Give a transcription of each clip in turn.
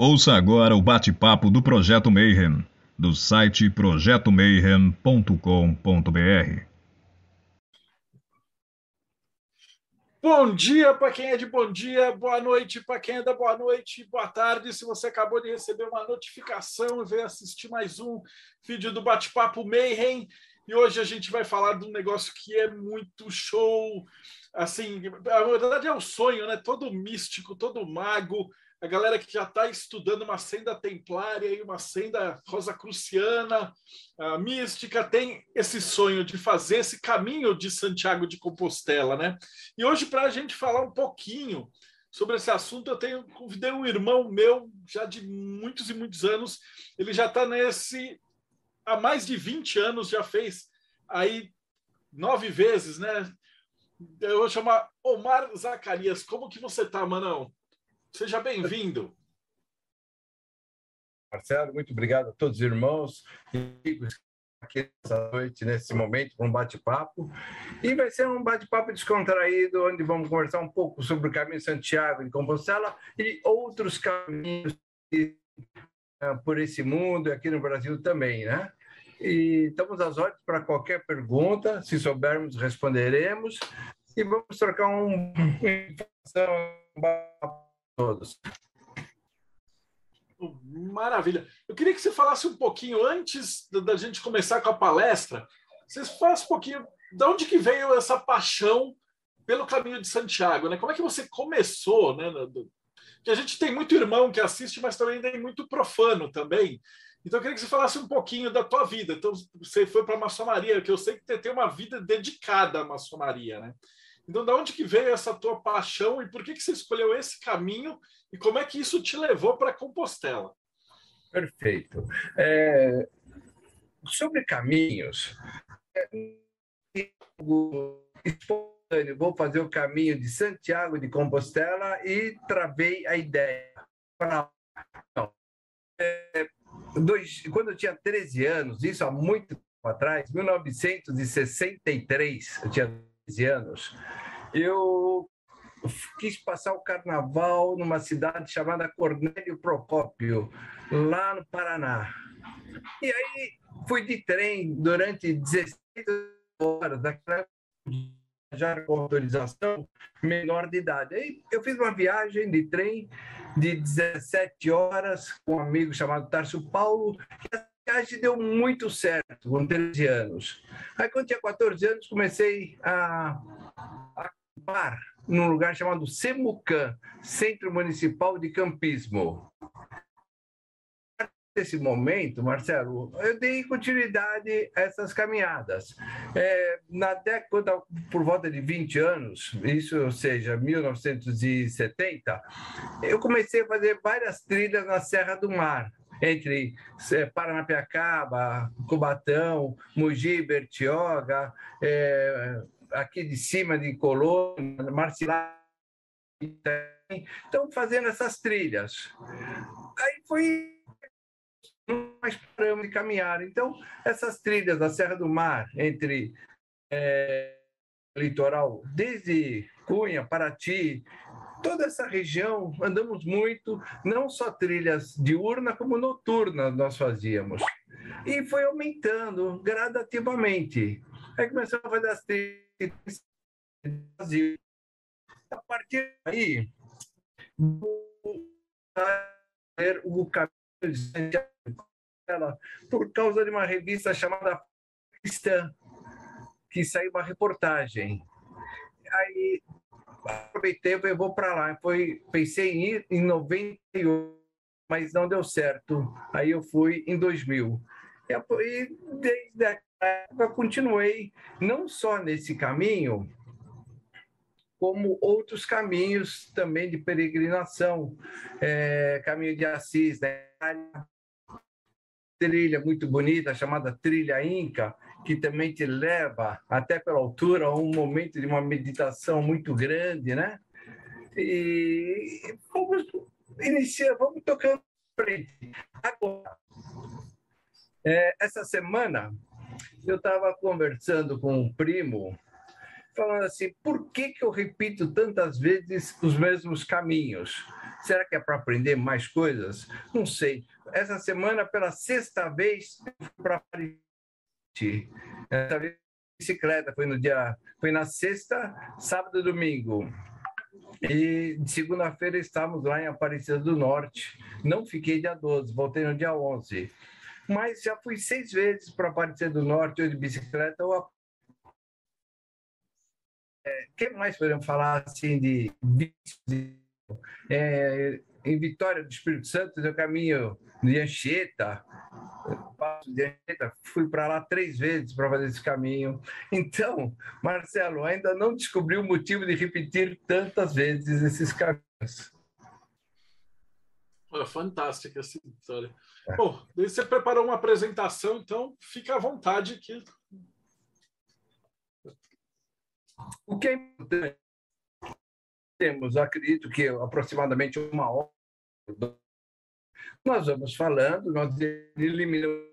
Ouça agora o bate-papo do Projeto Mayhem, do site projetomayhem.com.br. Bom dia para quem é de bom dia, boa noite para quem é da boa noite, boa tarde. Se você acabou de receber uma notificação e veio assistir mais um vídeo do Bate-Papo Mayhem, e hoje a gente vai falar de um negócio que é muito show. Assim, a verdade é um sonho, né? Todo místico, todo mago, a galera que já está estudando uma senda templária e uma senda rosacruciana, a mística, tem esse sonho de fazer esse caminho de Santiago de Compostela, né? E hoje, para a gente falar um pouquinho sobre esse assunto, eu tenho convidei um irmão meu, já de muitos e muitos anos, ele já está nesse há mais de 20 anos, já fez aí nove vezes, né? Eu vou chamar Omar Zacarias. Como que você tá, Manão? Seja bem-vindo. Marcelo, muito obrigado a todos os irmãos aqui essa noite, nesse momento, para um bate-papo. E vai ser um bate-papo descontraído, onde vamos conversar um pouco sobre o caminho Santiago de Compostela e outros caminhos eh, por esse mundo e aqui no Brasil também, né? E estamos às ordens para qualquer pergunta, se soubermos, responderemos. E vamos trocar um, informação todos. Maravilha. Eu queria que você falasse um pouquinho, antes da gente começar com a palestra, você falasse um pouquinho de onde que veio essa paixão pelo caminho de Santiago, né? Como é que você começou, né? Que a gente tem muito irmão que assiste, mas também tem muito profano também. Então eu queria que você falasse um pouquinho da tua vida. Então você foi para a maçonaria, que eu sei que tem uma vida dedicada à maçonaria, né? Então, de onde que veio essa tua paixão e por que, que você escolheu esse caminho e como é que isso te levou para Compostela? Perfeito. É, sobre caminhos, espontâneo, vou fazer o caminho de Santiago de Compostela e travei a ideia. É, dois, quando eu tinha 13 anos, isso há muito tempo atrás, 1963, eu tinha 13 anos, eu quis passar o carnaval numa cidade chamada Cornélio Procópio, lá no Paraná. E aí fui de trem durante 16 horas, daquela já com autorização menor de idade. Aí eu fiz uma viagem de trem de 17 horas com um amigo chamado Tarso Paulo, e a viagem deu muito certo, com 13 anos. Aí, quando tinha 14 anos, comecei a acampar num lugar chamado Semucan, Centro Municipal de Campismo. Nesse momento, Marcelo, eu dei continuidade a essas caminhadas. É, na década, por volta de 20 anos, isso ou seja, 1970, eu comecei a fazer várias trilhas na Serra do Mar, entre é, Paranapiacaba, Cubatão, Mogi, Bertioga, é, aqui de cima de Colônia, Marcilá. Então, fazendo essas trilhas. Aí foi mais paramos de caminhar. Então, essas trilhas da Serra do Mar, entre é, litoral, desde Cunha, Paraty, toda essa região, andamos muito, não só trilhas diurna, como noturnas nós fazíamos. E foi aumentando gradativamente. Aí começamos a fazer as trilhas Brasil. A partir daí, o caminho por causa de uma revista chamada Cristã, que saiu uma reportagem. Aí aproveitei e vou para lá. Foi, pensei em ir em 98, mas não deu certo. Aí eu fui em 2000. E desde a época continuei não só nesse caminho, como outros caminhos também de peregrinação, é, caminho de Assis, né? trilha muito bonita chamada trilha Inca, que também te leva até pela altura a um momento de uma meditação muito grande, né? E vamos iniciar, vamos tocando frente. Agora, é, essa semana eu estava conversando com um primo, falando assim: por que, que eu repito tantas vezes os mesmos caminhos? Será que é para aprender mais coisas? Não sei. Essa semana, pela sexta vez, eu fui para. Essa vez bicicleta, foi no dia, foi na sexta, sábado e domingo. E segunda-feira estávamos lá em Aparecida do Norte. Não fiquei dia 12, voltei no dia 11. Mas já fui seis vezes para Aparecida do Norte, ou de bicicleta, ou a é, que mais podemos falar assim de é, em Vitória do Espírito Santo, eu caminho de Anchieta, passo de Anchieta, fui para lá três vezes para fazer esse caminho. Então, Marcelo, ainda não descobri o motivo de repetir tantas vezes esses caminhos. É fantástica essa história. É. Bom, você preparou uma apresentação, então fica à vontade aqui. O que é importante, temos, acredito que aproximadamente uma hora, nós vamos falando, nós eliminamos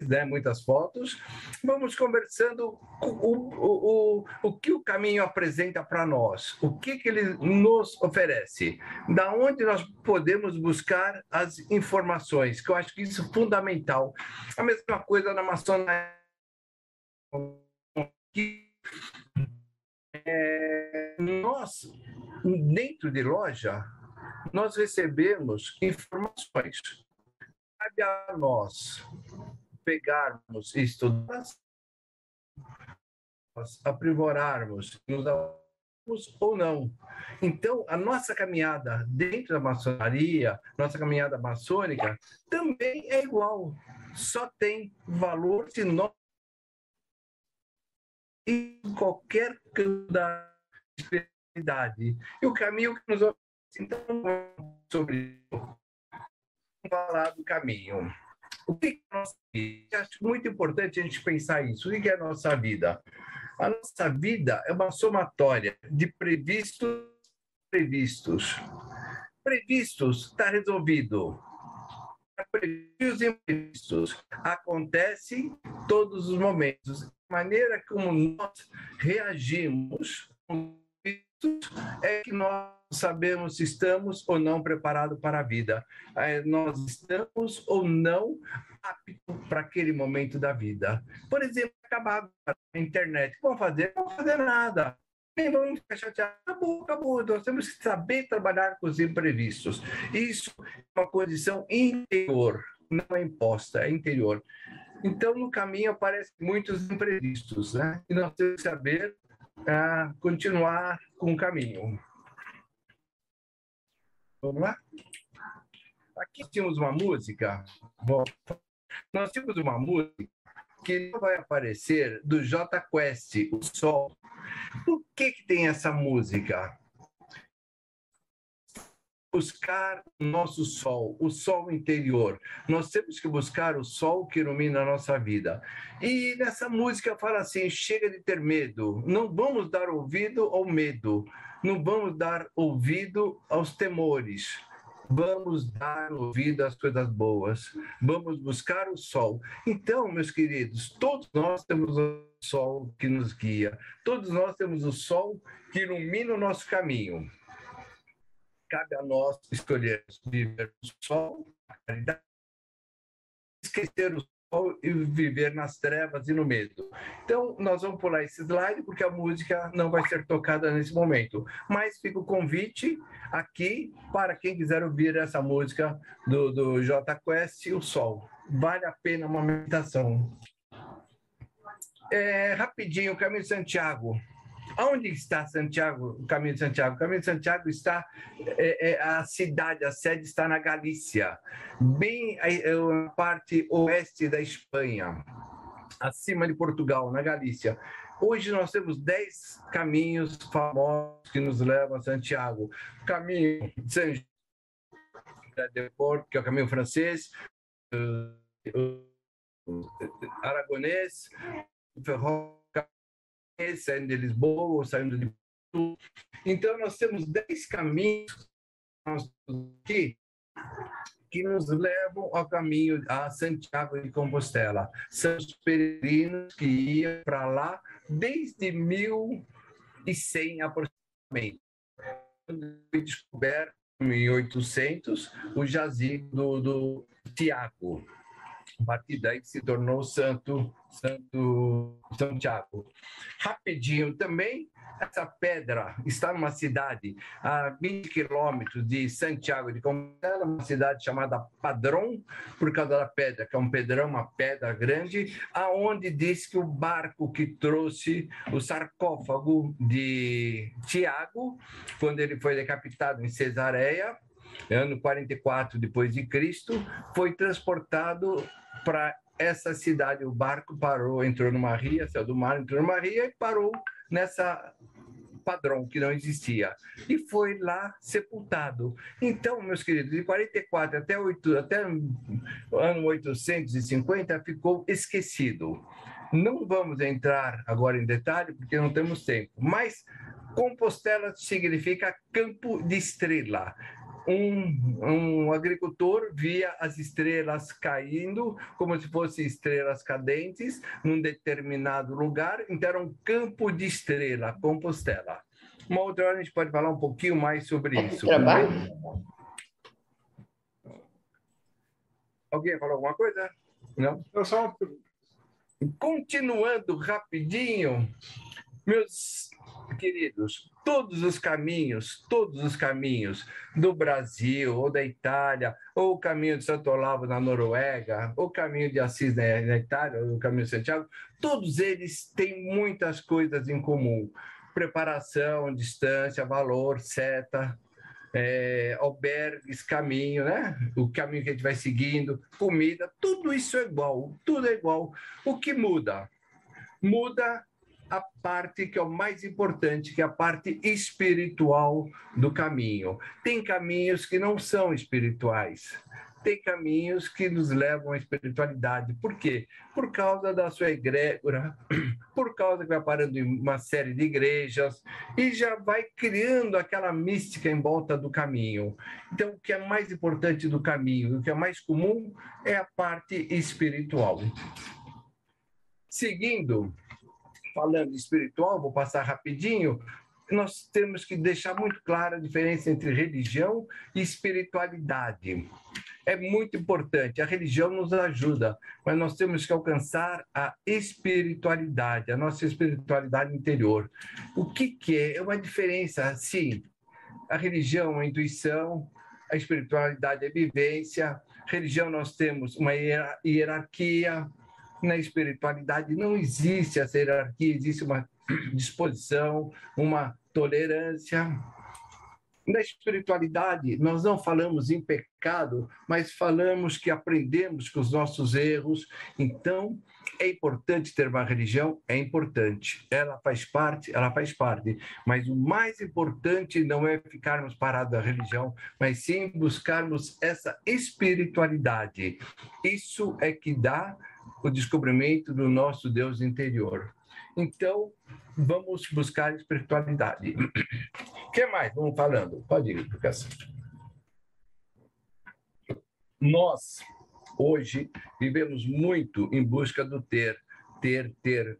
né, muitas fotos, vamos conversando o, o, o, o que o caminho apresenta para nós, o que, que ele nos oferece, da onde nós podemos buscar as informações, que eu acho que isso é fundamental. A mesma coisa na maçonaria, é, nós, dentro de loja, nós recebemos informações. Cabe a nós pegarmos e estudar, aprimorarmos, nos ou não. Então, a nossa caminhada dentro da maçonaria, nossa caminhada maçônica, também é igual. Só tem valor se nós em qualquer canto da espiritualidade. E o caminho que nos oferece. Então, sobre falar do caminho. O que é a nossa vida? Acho muito importante a gente pensar isso. O que é a nossa vida? A nossa vida é uma somatória de previstos previstos. Previstos está resolvido. Previstos e imprevistos acontecem todos os momentos maneira como nós reagimos é que nós sabemos se estamos ou não preparados para a vida. É, nós estamos ou não aptos para aquele momento da vida. Por exemplo, acabar a internet. Vamos fazer? Não vamos fazer nada. Nem vamos ficar chateados. Acabou, acabou. Nós temos que saber trabalhar com os imprevistos. Isso é uma condição interior, não é imposta, é interior. Então, no caminho aparecem muitos imprevistos, né? E nós temos que saber uh, continuar com o caminho. Vamos lá? Aqui tínhamos uma música. Bom, nós tínhamos uma música que não vai aparecer do J Quest, o Sol. Por que, que tem essa música? Buscar nosso sol, o sol interior. Nós temos que buscar o sol que ilumina a nossa vida. E nessa música fala assim: chega de ter medo, não vamos dar ouvido ao medo, não vamos dar ouvido aos temores. Vamos dar ouvido às coisas boas, vamos buscar o sol. Então, meus queridos, todos nós temos o sol que nos guia, todos nós temos o sol que ilumina o nosso caminho cabe a nós escolher viver no sol, esquecer o sol e viver nas trevas e no medo. Então, nós vamos pular esse slide, porque a música não vai ser tocada nesse momento. Mas fica o convite aqui para quem quiser ouvir essa música do, do J Quest, O Sol. Vale a pena uma meditação. É, rapidinho, Caminho Santiago. Onde está Santiago, o caminho de Santiago? O caminho de Santiago está, é, é, a cidade, a sede está na Galícia, bem na parte oeste da Espanha, acima de Portugal, na Galícia. Hoje nós temos 10 caminhos famosos que nos levam a Santiago. O caminho de San de Porto, que é o caminho francês, aragonês, ferro saindo de Lisboa, saindo de Então, nós temos 10 caminhos aqui que nos levam ao caminho a Santiago de Compostela. São os peregrinos que iam para lá desde 1100 aproximadamente. Foi descoberto em 800 o jazigo do, do Tiago. A partir daí se tornou Santo, Santo Santiago. Rapidinho também, essa pedra está numa cidade a 20 quilômetros de Santiago de Compostela, uma cidade chamada Padrão, por causa da pedra, que é um pedrão, uma pedra grande, aonde diz que o barco que trouxe o sarcófago de Tiago, quando ele foi decapitado em Cesareia, ano 44 depois de Cristo, foi transportado para essa cidade. O barco parou, entrou numa ria, saiu do mar, entrou numa ria e parou nessa padrão que não existia e foi lá sepultado. Então, meus queridos, de 44 até 8, até ano 850 ficou esquecido. Não vamos entrar agora em detalhe porque não temos tempo, mas Compostela significa campo de estrela um, um agricultor via as estrelas caindo, como se fossem estrelas cadentes, num determinado lugar, então era um campo de estrela, Compostela. Uma outra hora a gente pode falar um pouquinho mais sobre isso. Trabalho? Alguém falou alguma coisa? Não? Eu só Continuando rapidinho, meus queridos, todos os caminhos, todos os caminhos do Brasil, ou da Itália, ou o caminho de Santo Olavo na Noruega, ou o caminho de Assis na, na Itália, ou o caminho de Santiago, todos eles têm muitas coisas em comum. Preparação, distância, valor, seta, é, albergues, caminho, né? O caminho que a gente vai seguindo, comida, tudo isso é igual, tudo é igual. O que muda? Muda a parte que é o mais importante, que é a parte espiritual do caminho. Tem caminhos que não são espirituais. Tem caminhos que nos levam à espiritualidade. Por quê? Por causa da sua egrégora, por causa que vai parando em uma série de igrejas e já vai criando aquela mística em volta do caminho. Então, o que é mais importante do caminho, o que é mais comum é a parte espiritual. Seguindo, falando espiritual, vou passar rapidinho, nós temos que deixar muito clara a diferença entre religião e espiritualidade. É muito importante. A religião nos ajuda, mas nós temos que alcançar a espiritualidade, a nossa espiritualidade interior. O que, que é? É uma diferença, sim. A religião é intuição, a espiritualidade é vivência. Religião nós temos uma hierarquia, na espiritualidade não existe essa hierarquia, existe uma disposição, uma tolerância. Na espiritualidade, nós não falamos em pecado, mas falamos que aprendemos com os nossos erros. Então, é importante ter uma religião? É importante. Ela faz parte? Ela faz parte. Mas o mais importante não é ficarmos parados na religião, mas sim buscarmos essa espiritualidade. Isso é que dá o descobrimento do nosso Deus interior. Então, vamos buscar espiritualidade. O que mais? Vamos falando. Pode ir, Lucas. Nós, hoje, vivemos muito em busca do ter, ter, ter.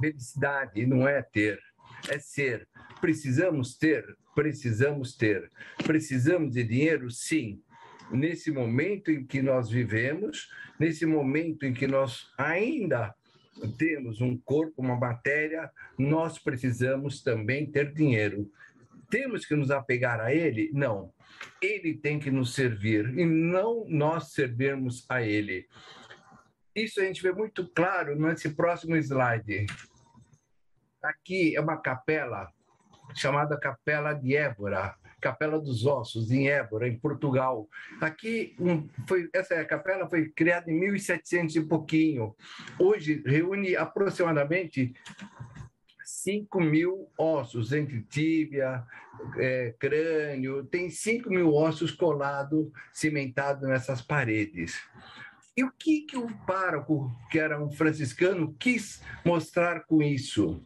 Felicidade não é ter, é ser. Precisamos ter? Precisamos ter. Precisamos de dinheiro? Sim. Nesse momento em que nós vivemos, nesse momento em que nós ainda temos um corpo, uma matéria, nós precisamos também ter dinheiro. Temos que nos apegar a ele? Não. Ele tem que nos servir e não nós servirmos a ele. Isso a gente vê muito claro nesse próximo slide. Aqui é uma capela chamada Capela de Évora. Capela dos Ossos, em Évora, em Portugal. Aqui, foi, essa capela foi criada em 1700 e pouquinho. Hoje, reúne aproximadamente 5 mil ossos, entre tíbia, é, crânio, tem 5 mil ossos colados, cimentados nessas paredes. E o que, que o pároco, que era um franciscano, quis mostrar com isso?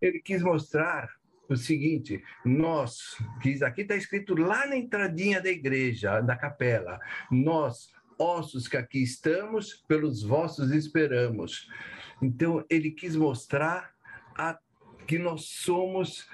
Ele quis mostrar o seguinte: nós, que aqui está escrito lá na entradinha da igreja, da capela, nós, ossos que aqui estamos, pelos vossos esperamos. Então, ele quis mostrar a, que nós somos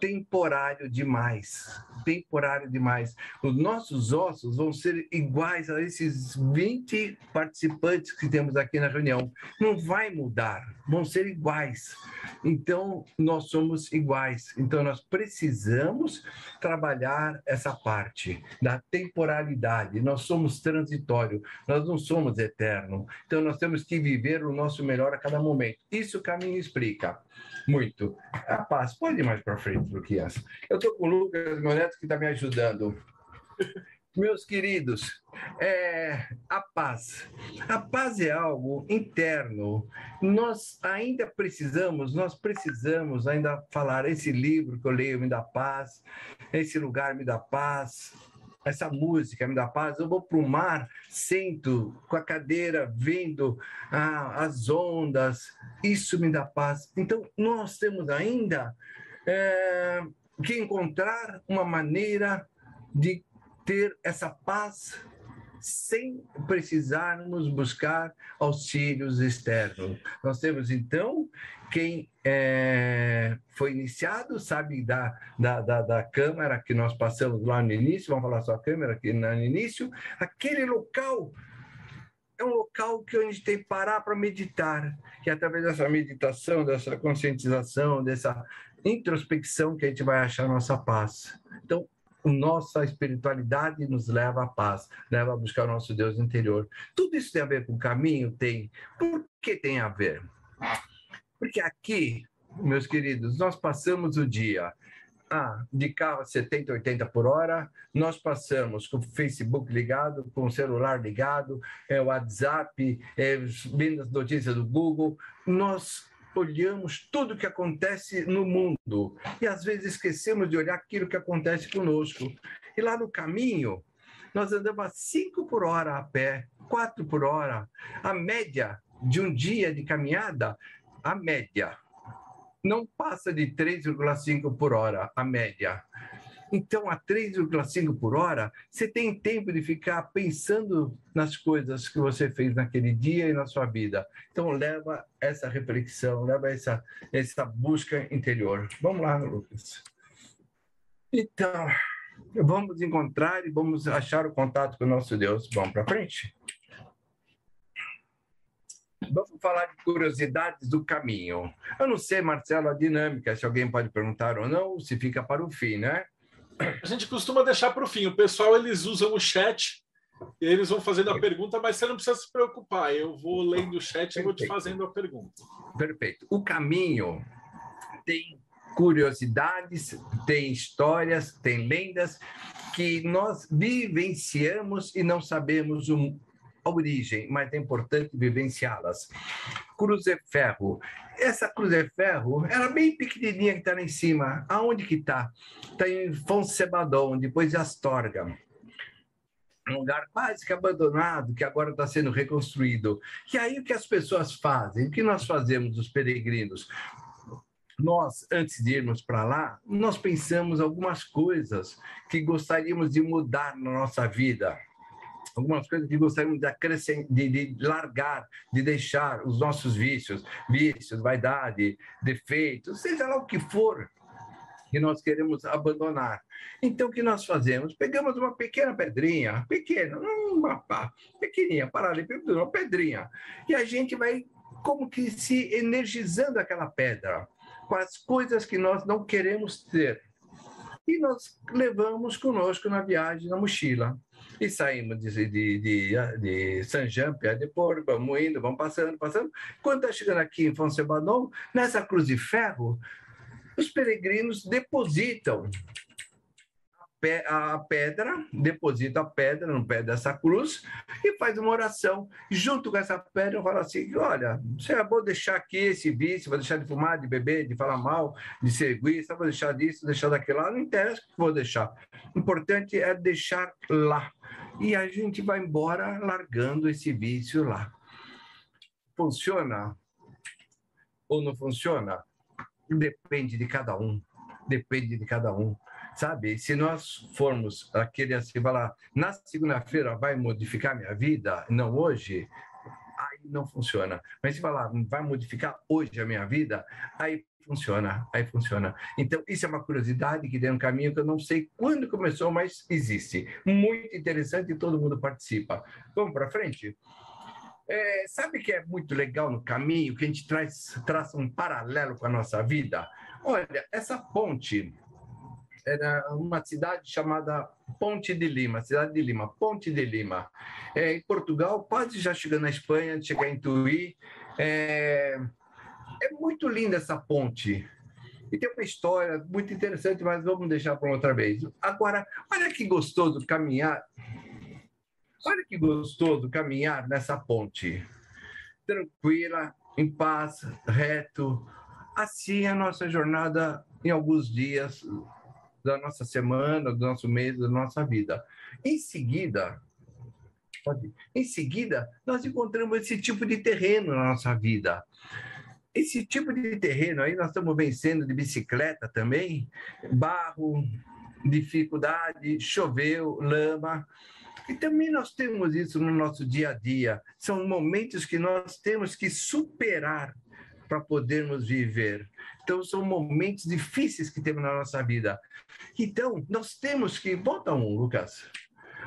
temporário demais. Temporário demais. Os nossos ossos vão ser iguais a esses 20 participantes que temos aqui na reunião. Não vai mudar, vão ser iguais. Então, nós somos iguais. Então, nós precisamos trabalhar essa parte da temporalidade. Nós somos transitório, nós não somos eterno. Então, nós temos que viver o nosso melhor a cada momento. Isso o caminho explica muito. A paz, pode ir mais para frente, Luquias. Eu estou com o Lucas, meu neto, que está me ajudando. Meus queridos, é, a paz. A paz é algo interno. Nós ainda precisamos, nós precisamos ainda falar. Esse livro que eu leio me dá paz, esse lugar me dá paz, essa música me dá paz. Eu vou para o mar, sento com a cadeira, vendo ah, as ondas, isso me dá paz. Então, nós temos ainda é, encontrar uma maneira de ter essa paz sem precisarmos buscar auxílios externos. Nós temos, então, quem é, foi iniciado sabe da, da, da, da, câmara que nós passamos lá no início, vamos falar só a câmera aqui no início, aquele local é um local que a gente tem que parar para meditar, que através dessa meditação, dessa conscientização, dessa introspecção que a gente vai achar nossa paz. Então, nossa espiritualidade nos leva à paz, leva a buscar o nosso Deus interior. Tudo isso tem a ver com o caminho? Tem. Por que tem a ver? Porque aqui, meus queridos, nós passamos o dia ah, de carro a 70, 80 por hora, nós passamos com o Facebook ligado, com o celular ligado, é, o WhatsApp, é, vendo as notícias do Google, nós olhamos tudo o que acontece no mundo e às vezes esquecemos de olhar aquilo que acontece conosco. E lá no caminho, nós andamos a 5 por hora a pé, 4 por hora. A média de um dia de caminhada, a média, não passa de 3,5 por hora, a média. Então, a 3,5 por hora, você tem tempo de ficar pensando nas coisas que você fez naquele dia e na sua vida. Então, leva essa reflexão, leva essa, essa busca interior. Vamos lá, Lucas. Então, vamos encontrar e vamos achar o contato com o nosso Deus. Vamos para frente? Vamos falar de curiosidades do caminho. Eu não sei, Marcelo, a dinâmica, se alguém pode perguntar ou não, se fica para o fim, né? A gente costuma deixar para o fim. O pessoal eles usam o chat e eles vão fazendo a pergunta, mas você não precisa se preocupar. Eu vou lendo o chat e vou te fazendo a pergunta. Perfeito. O caminho tem curiosidades, tem histórias, tem lendas que nós vivenciamos e não sabemos o, a origem, mas é importante vivenciá-las. Cruzeferro. Essa Cruzeferro era bem pequenininha que está lá em cima. Aonde que está? Está em Fonsebadon, depois de Astorga um lugar quase que abandonado, que agora está sendo reconstruído. E aí o que as pessoas fazem? O que nós fazemos, os peregrinos? Nós, antes de irmos para lá, nós pensamos algumas coisas que gostaríamos de mudar na nossa vida algumas coisas que gostaríamos de, acrescentar, de, de largar, de deixar os nossos vícios, vícios, vaidade, defeitos, seja lá o que for que nós queremos abandonar. Então, o que nós fazemos? Pegamos uma pequena pedrinha, pequena, uma pequenininha, paralelepípedo, uma pedrinha, e a gente vai como que se energizando aquela pedra com as coisas que nós não queremos ter. E nós levamos conosco na viagem, na mochila. E saímos de, de, de, de Saint-Jean, Pé de Porto, vamos indo, vamos passando, passando. Quando está chegando aqui em Fonsebanon, nessa cruz de ferro, os peregrinos depositam a pedra, deposita a pedra no pé dessa cruz e faz uma oração. Junto com essa pedra, fala assim: olha, você bom deixar aqui esse vício, vou deixar de fumar, de beber, de falar mal, de ser egoísta, vou deixar disso, deixar daquilo lá, não interessa o que vou deixar. O importante é deixar lá. E a gente vai embora largando esse vício lá. Funciona ou não funciona? Depende de cada um. Depende de cada um sabe? Se nós formos aquele assim, falar, na segunda-feira vai modificar minha vida, não hoje, aí não funciona. Mas se falar, vai modificar hoje a minha vida, aí funciona, aí funciona. Então, isso é uma curiosidade que tem um caminho que eu não sei quando começou, mas existe. Muito interessante e todo mundo participa. Vamos para frente? É, sabe que é muito legal no caminho, que a gente traz, traça um paralelo com a nossa vida? Olha, essa ponte era uma cidade chamada Ponte de Lima, cidade de Lima, Ponte de Lima. É, em Portugal, quase já chegando na Espanha, chegar em Tui. É, é muito linda essa ponte. E tem uma história muito interessante, mas vamos deixar para outra vez. Agora, olha que gostoso caminhar. Olha que gostoso caminhar nessa ponte. Tranquila, em paz, reto. Assim é a nossa jornada em alguns dias da nossa semana, do nosso mês, da nossa vida. Em seguida, em seguida, nós encontramos esse tipo de terreno na nossa vida. Esse tipo de terreno aí nós estamos vencendo de bicicleta também, barro, dificuldade, choveu, lama. E também nós temos isso no nosso dia a dia. São momentos que nós temos que superar para podermos viver. Então, são momentos difíceis que temos na nossa vida. Então, nós temos que. Volta um, Lucas.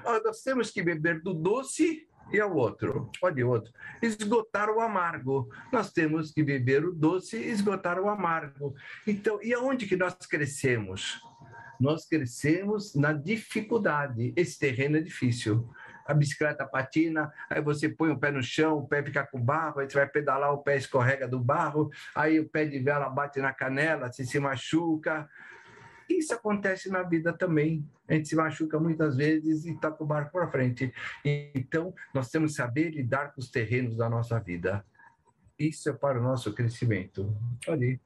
Ah, nós temos que beber do doce e ao outro. Olha outro. Esgotar o amargo. Nós temos que beber o doce e esgotar o amargo. Então, e aonde que nós crescemos? Nós crescemos na dificuldade. Esse terreno é difícil a bicicleta patina, aí você põe o pé no chão, o pé fica com barro, aí você vai pedalar, o pé escorrega do barro, aí o pé de vela bate na canela, você se machuca. Isso acontece na vida também. A gente se machuca muitas vezes e está com o barco para frente. Então, nós temos que saber lidar com os terrenos da nossa vida. Isso é para o nosso crescimento. Ali.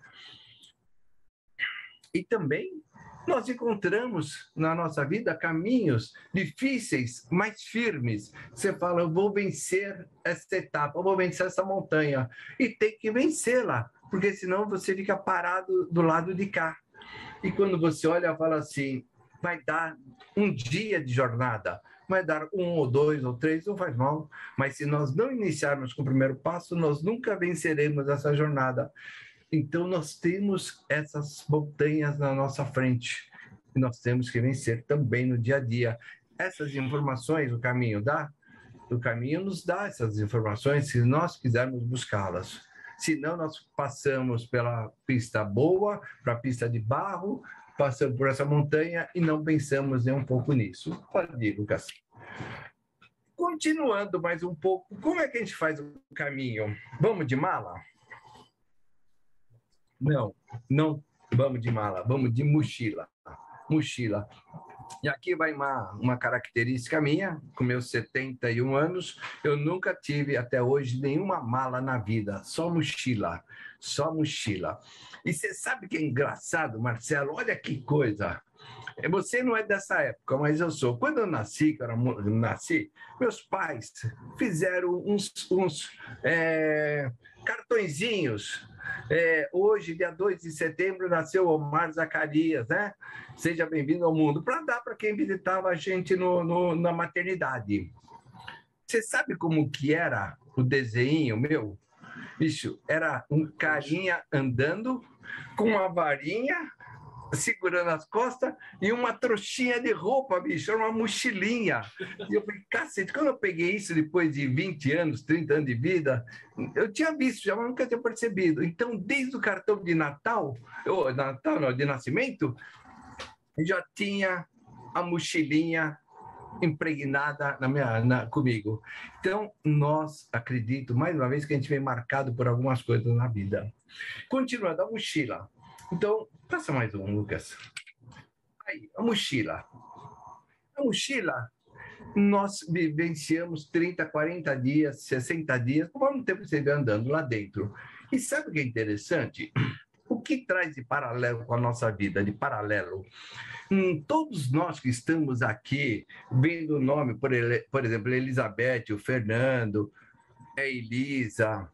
E também nós encontramos na nossa vida caminhos difíceis, mas firmes. Você fala, eu vou vencer essa etapa, eu vou vencer essa montanha. E tem que vencê-la, porque senão você fica parado do lado de cá. E quando você olha, fala assim, vai dar um dia de jornada, vai dar um ou dois ou três, não faz mal. Mas se nós não iniciarmos com o primeiro passo, nós nunca venceremos essa jornada. Então, nós temos essas montanhas na nossa frente e nós temos que vencer também no dia a dia. Essas informações o caminho dá? O caminho nos dá essas informações se nós quisermos buscá-las. Senão, nós passamos pela pista boa para a pista de barro, passamos por essa montanha e não pensamos nem um pouco nisso. Pode ir, Lucas. Continuando mais um pouco, como é que a gente faz o caminho? Vamos de mala? Não, não vamos de mala, vamos de mochila. Mochila. E aqui vai uma, uma característica minha, com meus 71 anos, eu nunca tive até hoje nenhuma mala na vida, só mochila, só mochila. E você sabe que é engraçado, Marcelo? Olha que coisa. Você não é dessa época, mas eu sou. Quando eu nasci, quando eu nasci, meus pais fizeram uns, uns é, cartõezinhos é, hoje, dia 2 de setembro, nasceu Omar Zacarias, né? Seja bem-vindo ao mundo, para dar para quem visitava a gente no, no, na maternidade. Você sabe como que era o desenho meu? Bicho, era um carinha andando com uma varinha segurando as costas e uma trouxinha de roupa, bicho, era uma mochilinha. E eu falei, cacete, quando eu peguei isso depois de 20 anos, 30 anos de vida, eu tinha visto já, mas nunca tinha percebido. Então, desde o cartão de Natal, ou Natal não, de nascimento, já tinha a mochilinha impregnada na minha, na, comigo. Então, nós acredito, mais uma vez, que a gente vem marcado por algumas coisas na vida. Continuando, a mochila. Então, passa mais um, Lucas. Aí, a mochila. A mochila, nós vivenciamos 30, 40 dias, 60 dias, conforme o tempo você vem andando lá dentro. E sabe o que é interessante? O que traz de paralelo com a nossa vida, de paralelo? Hum, todos nós que estamos aqui, vendo o nome, por, por exemplo, Elizabeth, o Fernando, a Elisa,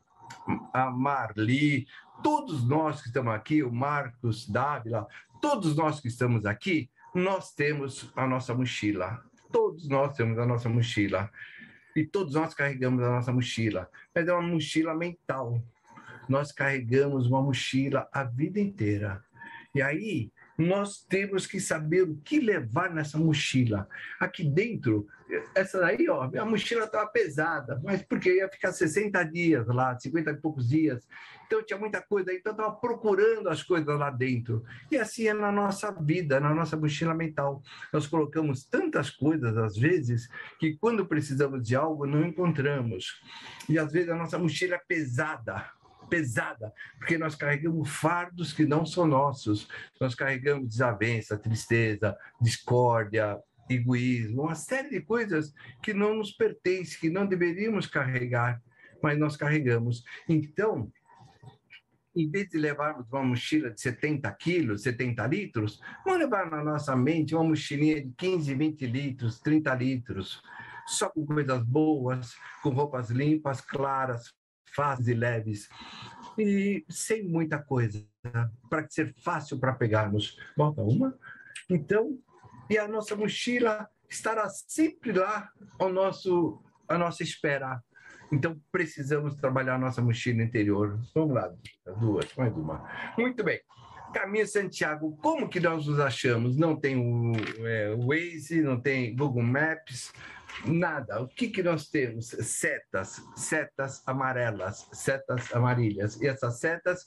a Marli, todos nós que estamos aqui, o Marcos Dávila, todos nós que estamos aqui, nós temos a nossa mochila. Todos nós temos a nossa mochila. E todos nós carregamos a nossa mochila, mas é uma mochila mental. Nós carregamos uma mochila a vida inteira. E aí, nós temos que saber o que levar nessa mochila. Aqui dentro, essa daí, ó, a mochila estava pesada, mas porque ia ficar 60 dias lá, 50 e poucos dias. Então tinha muita coisa, então estava procurando as coisas lá dentro. E assim é na nossa vida, na nossa mochila mental. Nós colocamos tantas coisas, às vezes, que quando precisamos de algo, não encontramos. E às vezes a nossa mochila é pesada pesada, porque nós carregamos fardos que não são nossos. Nós carregamos desavença, tristeza, discórdia, egoísmo, uma série de coisas que não nos pertencem, que não deveríamos carregar, mas nós carregamos. Então, em vez de levarmos uma mochila de 70 quilos, 70 litros, vamos levar na nossa mente uma mochilinha de 15, 20 litros, 30 litros, só com coisas boas, com roupas limpas, claras, fáceis e leves e sem muita coisa, para ser fácil para pegarmos. Bota uma. Então, e a nossa mochila estará sempre lá ao nosso, à nossa espera. Então, precisamos trabalhar nossa mochila interior. Vamos lá, duas, mais uma. Muito bem. Caminho Santiago, como que nós nos achamos? Não tem o é, Waze, não tem Google Maps, Nada. O que, que nós temos? Setas, setas amarelas, setas amarelas. E essas setas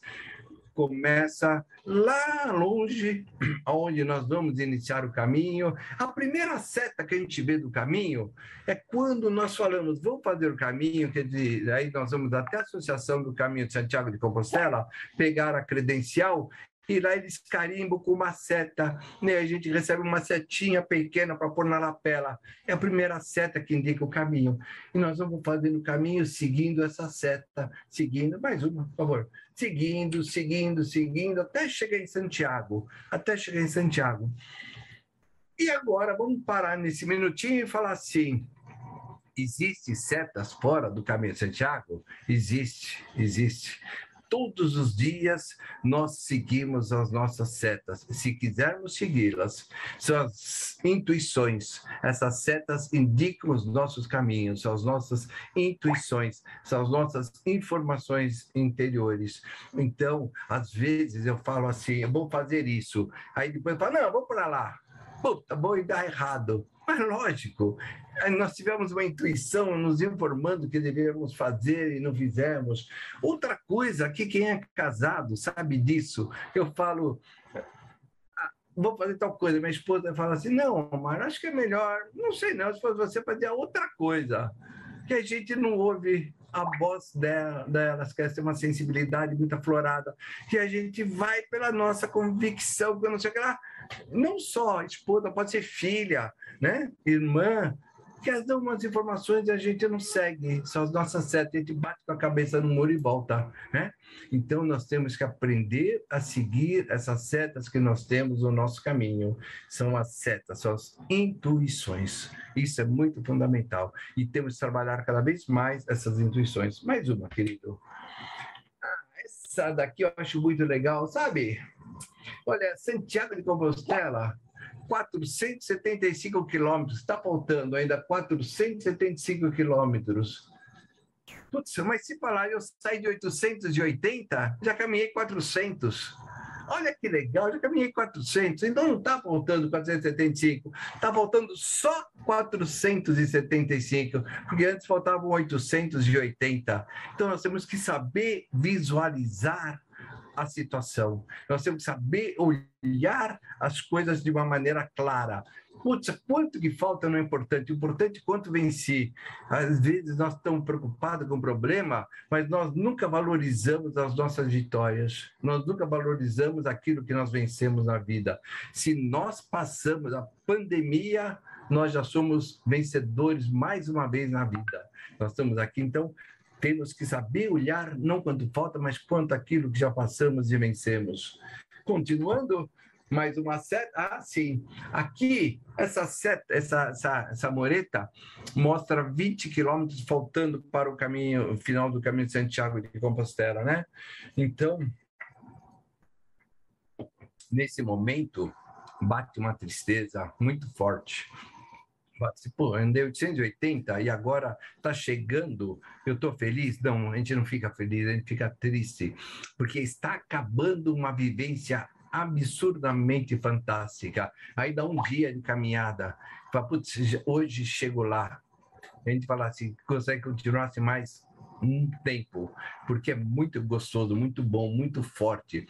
começa lá longe, onde nós vamos iniciar o caminho. A primeira seta que a gente vê do caminho é quando nós falamos, vamos fazer o caminho, quer dizer, aí nós vamos até a Associação do Caminho de Santiago de Compostela, pegar a credencial e lá eles carimbam com uma seta, né? A gente recebe uma setinha pequena para pôr na lapela. É a primeira seta que indica o caminho. E nós vamos fazendo o caminho seguindo essa seta, seguindo, mais uma, por favor. Seguindo, seguindo, seguindo, até chegar em Santiago. Até chegar em Santiago. E agora vamos parar nesse minutinho e falar assim: existe setas fora do caminho de Santiago? Existe, existe todos os dias nós seguimos as nossas setas. Se quisermos segui-las, são as intuições. Essas setas indicam os nossos caminhos, são as nossas intuições, são as nossas informações interiores. Então, às vezes eu falo assim, eu vou fazer isso. Aí depois eu falo, não, vou para lá. Puta, vou dá errado. Mas lógico, nós tivemos uma intuição nos informando que deveríamos fazer e não fizemos. Outra coisa, que quem é casado sabe disso. Eu falo, ah, vou fazer tal coisa. Minha esposa fala assim: não, mas acho que é melhor, não sei não, se fosse você fazer outra coisa. Que a gente não ouve a voz dela, delas, que tem uma sensibilidade muito aflorada, que a gente vai pela nossa convicção, que não sei o que lá. Não só esposa, pode ser filha, né? irmã, que elas dão umas informações e a gente não segue, são as nossas setas, a gente bate com a cabeça no muro e volta, né? Então, nós temos que aprender a seguir essas setas que nós temos no nosso caminho. São as setas, são as intuições. Isso é muito fundamental. E temos que trabalhar cada vez mais essas intuições. Mais uma, querido. Ah, essa daqui eu acho muito legal, sabe? Olha, Santiago de Compostela, 475 quilômetros, está faltando ainda 475 quilômetros. Putz, mas se falar eu saí de 880, já caminhei 400. Olha que legal, já caminhei 400, então não está faltando 475, está faltando só 475, porque antes faltavam 880. Então nós temos que saber visualizar a situação. Nós temos que saber olhar as coisas de uma maneira clara. Putz, quanto que falta não é importante, o importante é quanto venci. Às vezes nós estamos preocupados com o problema, mas nós nunca valorizamos as nossas vitórias, nós nunca valorizamos aquilo que nós vencemos na vida. Se nós passamos a pandemia, nós já somos vencedores mais uma vez na vida. Nós estamos aqui, então, temos que saber olhar não quanto falta, mas quanto aquilo que já passamos e vencemos. Continuando, mais uma seta. Ah, sim. Aqui, essa seta, essa, essa, essa moreta mostra 20 quilômetros faltando para o caminho final do caminho de Santiago de Compostela, né? Então, nesse momento, bate uma tristeza muito forte. Assim, Pô, andei 880 e agora está chegando, eu estou feliz? Não, a gente não fica feliz, a gente fica triste, porque está acabando uma vivência absurdamente fantástica. Aí dá um dia de caminhada, fala, putz, hoje chego lá. A gente fala assim, consegue continuar assim mais um tempo, porque é muito gostoso, muito bom, muito forte.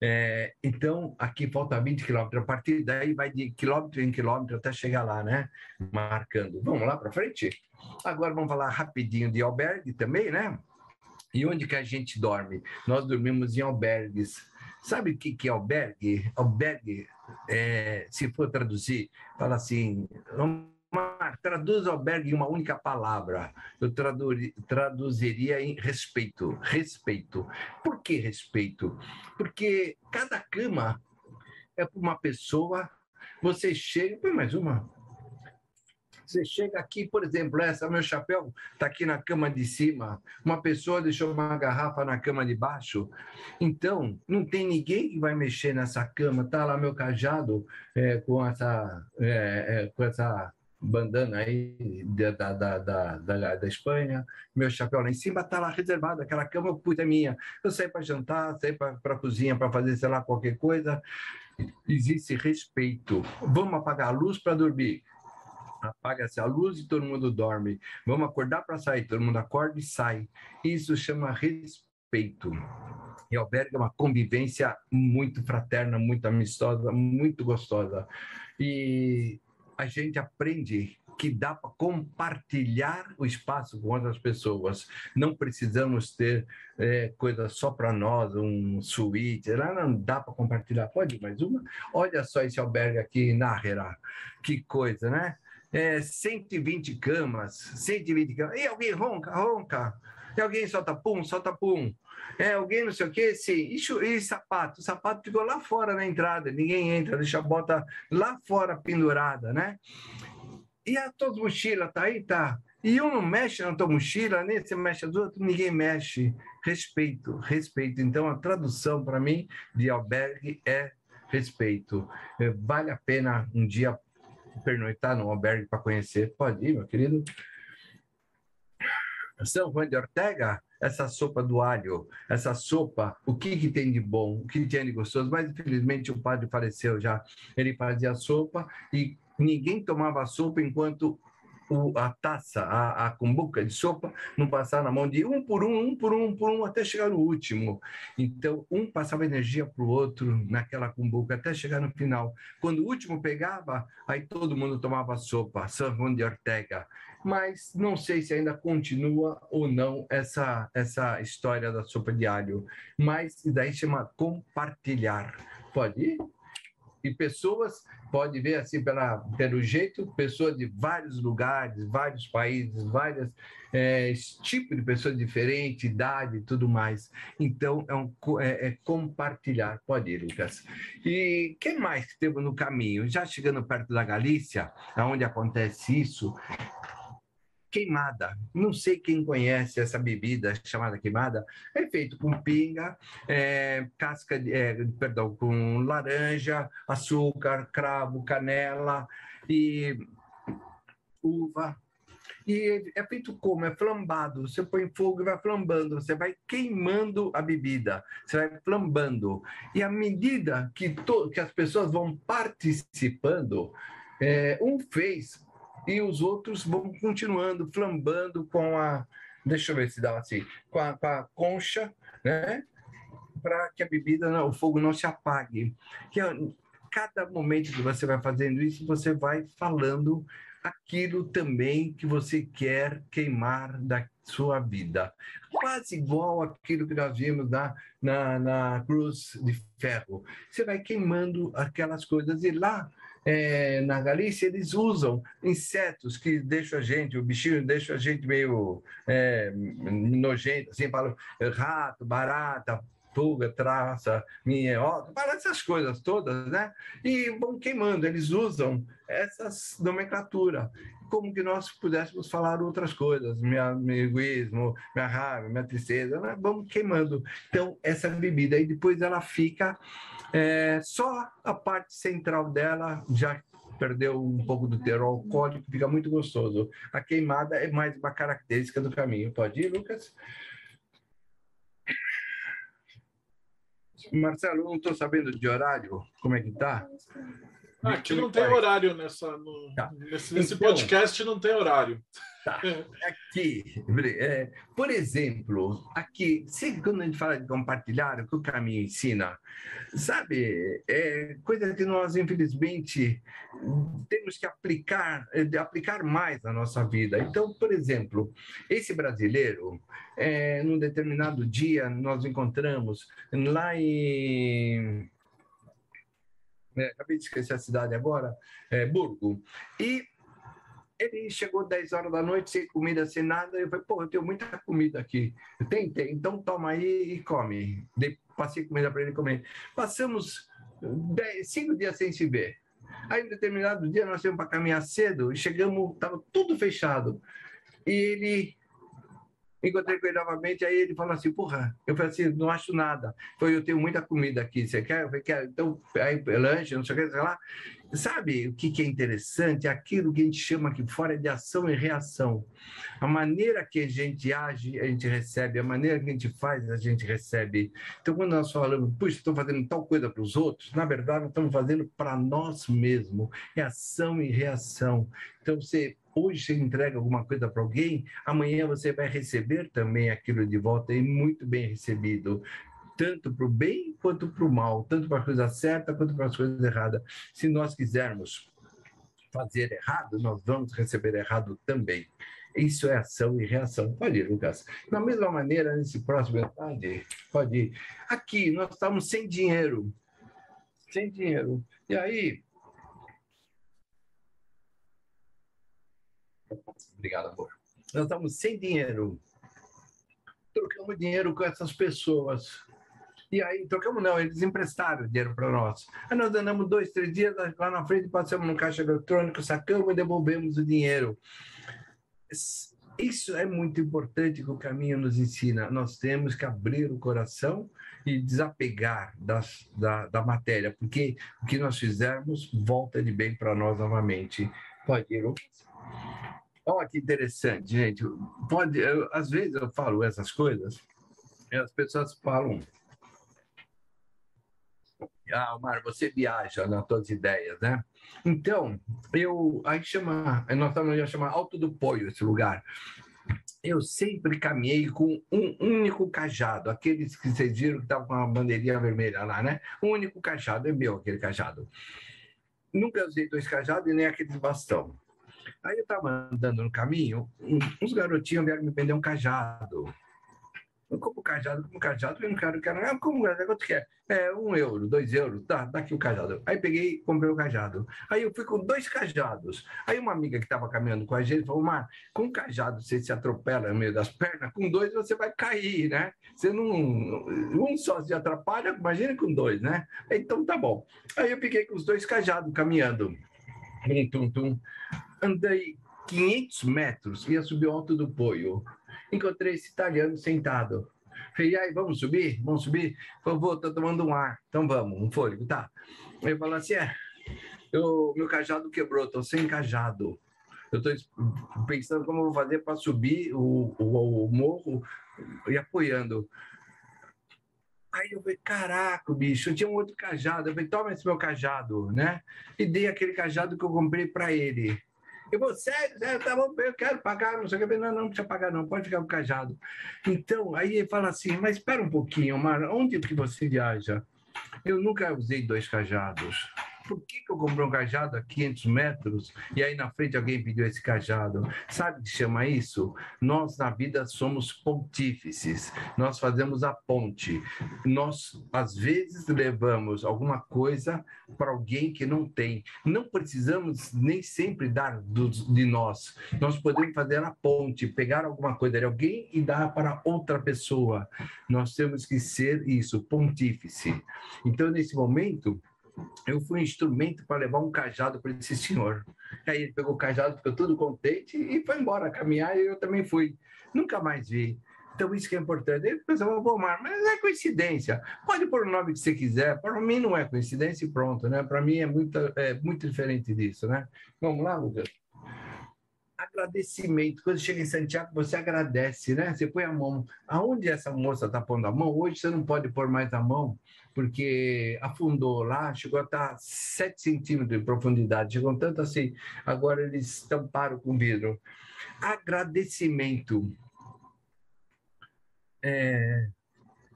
É, então, aqui falta 20 quilômetros. A partir daí, vai de quilômetro em quilômetro até chegar lá, né? Marcando. Vamos lá para frente? Agora vamos falar rapidinho de albergue também, né? E onde que a gente dorme? Nós dormimos em albergues. Sabe o que, que é albergue? Albergue, é, se for traduzir, fala assim, Mar, traduz albergue em uma única palavra. Eu traduziria em respeito. Respeito. Por que respeito? Porque cada cama é para uma pessoa. Você chega. Põe mais uma. Você chega aqui, por exemplo, essa meu chapéu está aqui na cama de cima. Uma pessoa deixou uma garrafa na cama de baixo. Então, não tem ninguém que vai mexer nessa cama. Tá lá meu cajado é, com essa é, é, com essa bandana aí da, da, da, da, da Espanha, meu chapéu lá em cima está lá reservado, aquela cama puta é minha. Eu saio para jantar, saio para a cozinha para fazer, sei lá, qualquer coisa. Existe respeito. Vamos apagar a luz para dormir. Apaga-se a luz e todo mundo dorme. Vamos acordar para sair, todo mundo acorda e sai. Isso chama respeito. E alberga uma convivência muito fraterna, muito amistosa, muito gostosa. E a gente aprende que dá para compartilhar o espaço com outras pessoas. Não precisamos ter é, coisa só para nós, um suíte, lá não dá para compartilhar. Pode mais uma? Olha só esse albergue aqui em Nájera, que coisa, né? É, 120 camas, 120 camas. E alguém ronca, ronca. E alguém solta pum, solta pum é, alguém não sei o quê, sim. E, e sapato? O sapato ficou lá fora na entrada, ninguém entra, deixa a bota lá fora pendurada, né? E a tua mochila tá aí? Tá. E um não mexe na tua mochila, nem você mexe as outras, ninguém mexe. Respeito, respeito. Então, a tradução para mim de albergue é respeito. É, vale a pena um dia pernoitar no albergue para conhecer? Pode ir, meu querido. São Juan de Ortega, essa sopa do alho, essa sopa, o que, que tem de bom, o que tem de gostoso. Mas, infelizmente, o padre faleceu já. Ele fazia sopa e ninguém tomava sopa enquanto o, a taça, a, a cumbuca de sopa, não passar na mão de um por um, um por um, um por um, até chegar no último. Então, um passava energia para o outro naquela cumbuca, até chegar no final. Quando o último pegava, aí todo mundo tomava sopa, São João de Ortega. Mas não sei se ainda continua ou não essa, essa história da sopa de alho. Mas daí chama compartilhar. Pode ir? E pessoas, pode ver assim pela, pelo jeito, pessoas de vários lugares, vários países, vários é, tipos de pessoas diferentes, idade e tudo mais. Então, é, um, é, é compartilhar. Pode ir, Lucas. E quem mais que temos no caminho? Já chegando perto da Galícia, onde acontece isso, queimada. Não sei quem conhece essa bebida chamada queimada. É feito com pinga, é, casca de, é, perdão, com laranja, açúcar, cravo, canela e uva. E é feito como? É flambado. Você põe fogo e vai flambando. Você vai queimando a bebida. Você vai flambando. E à medida que, to, que as pessoas vão participando, é, um fez e os outros vão continuando, flambando com a. Deixa eu ver se dá assim, com a, com a concha, né? Para que a bebida, o fogo não se apague. Que cada momento que você vai fazendo isso, você vai falando aquilo também que você quer queimar da sua vida. Quase igual aquilo que nós vimos na, na, na cruz de ferro. Você vai queimando aquelas coisas e lá é, na Galícia, eles usam insetos que deixam a gente, o bichinho deixa a gente meio é, nojento, assim, falam rato, barata, pulga, traça, minhoca, para essas coisas todas, né? E vão queimando, eles usam essas nomenclatura, como que nós pudéssemos falar outras coisas, minha, meu egoísmo, minha raiva, minha tristeza, né? vamos queimando. Então, essa bebida, aí depois ela fica é, só a parte central dela já perdeu um pouco do teor alcoólico, fica muito gostoso. A queimada é mais uma característica do caminho. Pode ir, Lucas? Marcelo, não estou sabendo de horário. Como é que tá? Ah, aqui não tem horário nessa, no, tá. nesse, nesse então, podcast, não tem horário. Tá. Aqui, é, por exemplo, aqui, sempre quando a gente fala de compartilhar, o que o caminho ensina, sabe, é coisa que nós, infelizmente, temos que aplicar, é, aplicar mais na nossa vida. Então, por exemplo, esse brasileiro, é, num determinado dia, nós encontramos lá em né? acabei de esquecer a cidade agora, é, Burgo. E ele chegou 10 horas da noite sem comida, sem nada. Eu falei, pô, eu tenho muita comida aqui. Tem, tem. Então toma aí e come. Passei comida para ele comer. Passamos dez, cinco dias sem se ver. Aí, em determinado dia, nós fomos para caminhar cedo e chegamos, estava tudo fechado. E ele Encontrei com ele novamente, aí ele falou assim, porra, eu falei assim, não acho nada. Foi, eu tenho muita comida aqui, você quer? Eu falei, quero. Então, aí, lanche, não sei o que, sei lá. Sabe o que, que é interessante? Aquilo que a gente chama aqui fora de ação e reação. A maneira que a gente age, a gente recebe. A maneira que a gente faz, a gente recebe. Então, quando nós falamos, puxa, estou fazendo tal coisa para os outros, na verdade, nós estamos fazendo para nós mesmos. É ação e reação. Então, você hoje você entrega alguma coisa para alguém, amanhã você vai receber também aquilo de volta e muito bem recebido tanto para o bem quanto para o mal, tanto para a coisa certa quanto para as coisas erradas. Se nós quisermos fazer errado, nós vamos receber errado também. Isso é ação e reação. Pode ir, Lucas. Da mesma maneira, nesse próximo pode pode ir. Aqui, nós estamos sem dinheiro. Sem dinheiro. E aí, Obrigado, amor. Nós estamos sem dinheiro. Trocamos dinheiro com essas pessoas. E aí, trocamos não, eles emprestaram dinheiro para nós. Aí nós andamos dois, três dias lá na frente, passamos no caixa eletrônico, sacamos e devolvemos o dinheiro. Isso é muito importante que o caminho nos ensina. Nós temos que abrir o coração e desapegar das, da, da matéria, porque o que nós fizermos volta de bem para nós novamente. Pode ir? Olha que interessante, gente. Pode, eu, às vezes eu falo essas coisas e as pessoas falam. Ah, Omar, você viaja nas suas ideias, né? Então, eu aí chama, nós estamos chamar Alto do Poio esse lugar. Eu sempre caminhei com um único cajado, aqueles que vocês viram que estavam com a bandeirinha vermelha lá, né? Um único cajado, é meu aquele cajado. Nunca usei dois cajados e nem aqueles bastão. Aí eu estava andando no caminho, uns garotinhos vieram me vender um cajado. Eu como cajado, como cajado, eu não quero, quero. Ah, como cajado, quanto que é? É, um euro, dois euros, tá, dá aqui o cajado. Aí peguei comprei o cajado. Aí eu fui com dois cajados. Aí uma amiga que estava caminhando com a gente falou, Mar, com cajado você se atropela no meio das pernas, com dois você vai cair, né? Você não. Um só se atrapalha, imagina com dois, né? Então tá bom. Aí eu fiquei com os dois cajados caminhando. Tum, tum, tum andei 500 metros, ia subir o alto do Poio. Encontrei esse italiano sentado. Falei, aí, vamos subir? Vamos subir? Falei, vou, tô tomando um ar. Então vamos, um fôlego, tá. Ele falou assim, é, eu, meu cajado quebrou, tô sem cajado. Eu tô pensando como eu vou fazer para subir o, o, o morro e apoiando. Aí eu falei, caraca, bicho, eu tinha um outro cajado. Eu falei, toma esse meu cajado, né? E dei aquele cajado que eu comprei para ele. Eu vou, sério, sério, tá bom, eu quero pagar, não sei o que. Não, não, não precisa pagar, não, pode ficar com o cajado. Então, aí ele fala assim, mas espera um pouquinho, Mar, onde que você viaja? Eu nunca usei dois cajados por que, que eu comprei um cajado a 500 metros e aí na frente alguém pediu esse cajado? Sabe o que chama isso? Nós na vida somos pontífices, nós fazemos a ponte. Nós, às vezes, levamos alguma coisa para alguém que não tem. Não precisamos nem sempre dar do, de nós. Nós podemos fazer a ponte, pegar alguma coisa de alguém e dar para outra pessoa. Nós temos que ser isso, pontífice. Então, nesse momento, eu fui um instrumento para levar um cajado para esse senhor. Aí ele pegou o cajado, ficou todo contente e foi embora caminhar e eu também fui. Nunca mais vi. Então, isso que é importante. Aí pensa, bom, mas é coincidência. Pode pôr o nome que você quiser. Para mim não é coincidência e pronto, né? Para mim é muito, é muito diferente disso, né? Vamos lá, Lucas? agradecimento. Quando chega em Santiago, você agradece, né? Você põe a mão. Aonde essa moça está pondo a mão? Hoje você não pode pôr mais a mão, porque afundou lá, chegou a estar 7 centímetros de profundidade. Chegou tanto assim, agora eles tamparam com vidro. Agradecimento. É,